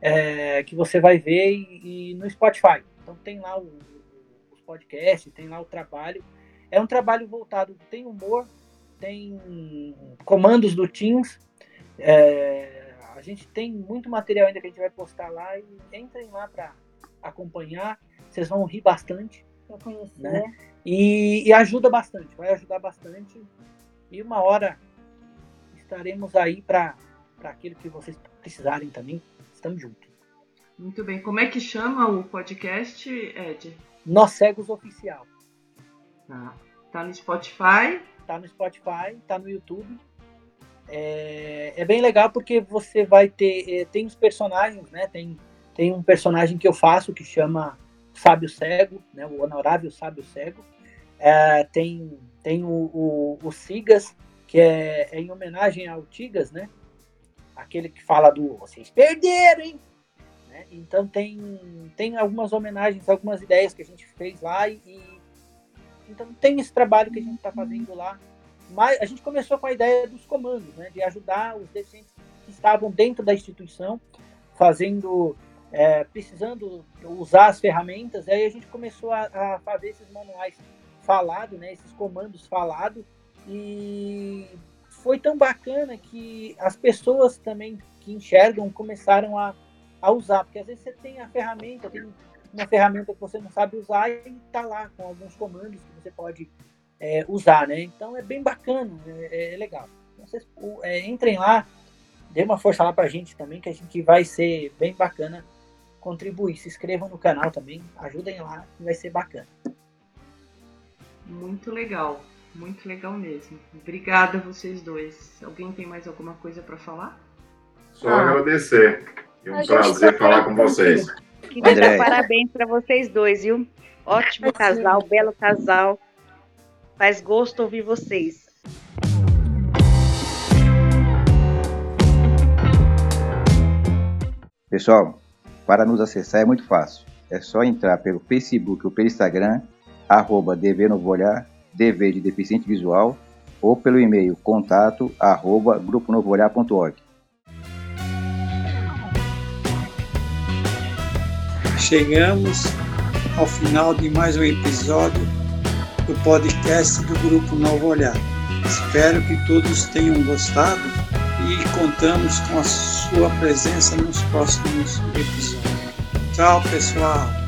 é, que você vai ver e, e, no Spotify. Então tem lá o, os podcasts, tem lá o trabalho. É um trabalho voltado, tem humor, tem comandos do Teams. É, a gente tem muito material ainda que a gente vai postar lá e entrem lá para acompanhar. Vocês vão rir bastante. Pra conhecer. Né? E, e, ajuda bastante, vai ajudar bastante. E uma hora estaremos aí para aquilo que vocês precisarem também. Estamos juntos. Muito bem. Como é que chama o podcast, Ed? Nós Cegos Oficial. Tá. Tá no Spotify? Tá no Spotify, tá no YouTube. É, é bem legal porque você vai ter. É, tem os personagens, né? Tem, tem um personagem que eu faço que chama Sábio Cego, né? O Honorável Sábio Cego. É, tem tem o, o, o Sigas, que é, é, em homenagem ao Tigas, né? Aquele que fala do vocês perderam, hein? Né? Então tem, tem algumas homenagens, algumas ideias que a gente fez lá e, e então tem esse trabalho que a gente está fazendo lá mas a gente começou com a ideia dos comandos, né, de ajudar os deficientes que estavam dentro da instituição, fazendo, é, precisando usar as ferramentas. Aí a gente começou a, a fazer esses manuais falados, né, esses comandos falados, e foi tão bacana que as pessoas também que enxergam começaram a, a usar, porque às vezes você tem a ferramenta, tem uma ferramenta que você não sabe usar e está lá com alguns comandos que você pode é, usar, né? Então é bem bacana, é, é legal. Então, vocês é, entrem lá, dê uma força lá pra gente também, que a gente vai ser bem bacana contribuir. Se inscrevam no canal também, ajudem lá, vai ser bacana. Muito legal, muito legal mesmo. Obrigada a vocês dois. Alguém tem mais alguma coisa para falar? Só ah. agradecer. É um prazer falar com vocês. Queria dar parabéns para vocês dois, viu? Ótimo casal, belo casal. Faz gosto ouvir vocês. Pessoal, para nos acessar é muito fácil. É só entrar pelo Facebook ou pelo Instagram, arroba DV Novo Olhar, DV de Deficiente Visual, ou pelo e-mail contato arroba gruponovoolhar.org. Chegamos ao final de mais um episódio do podcast do Grupo Novo Olhar. Espero que todos tenham gostado e contamos com a sua presença nos próximos episódios. Tchau, pessoal!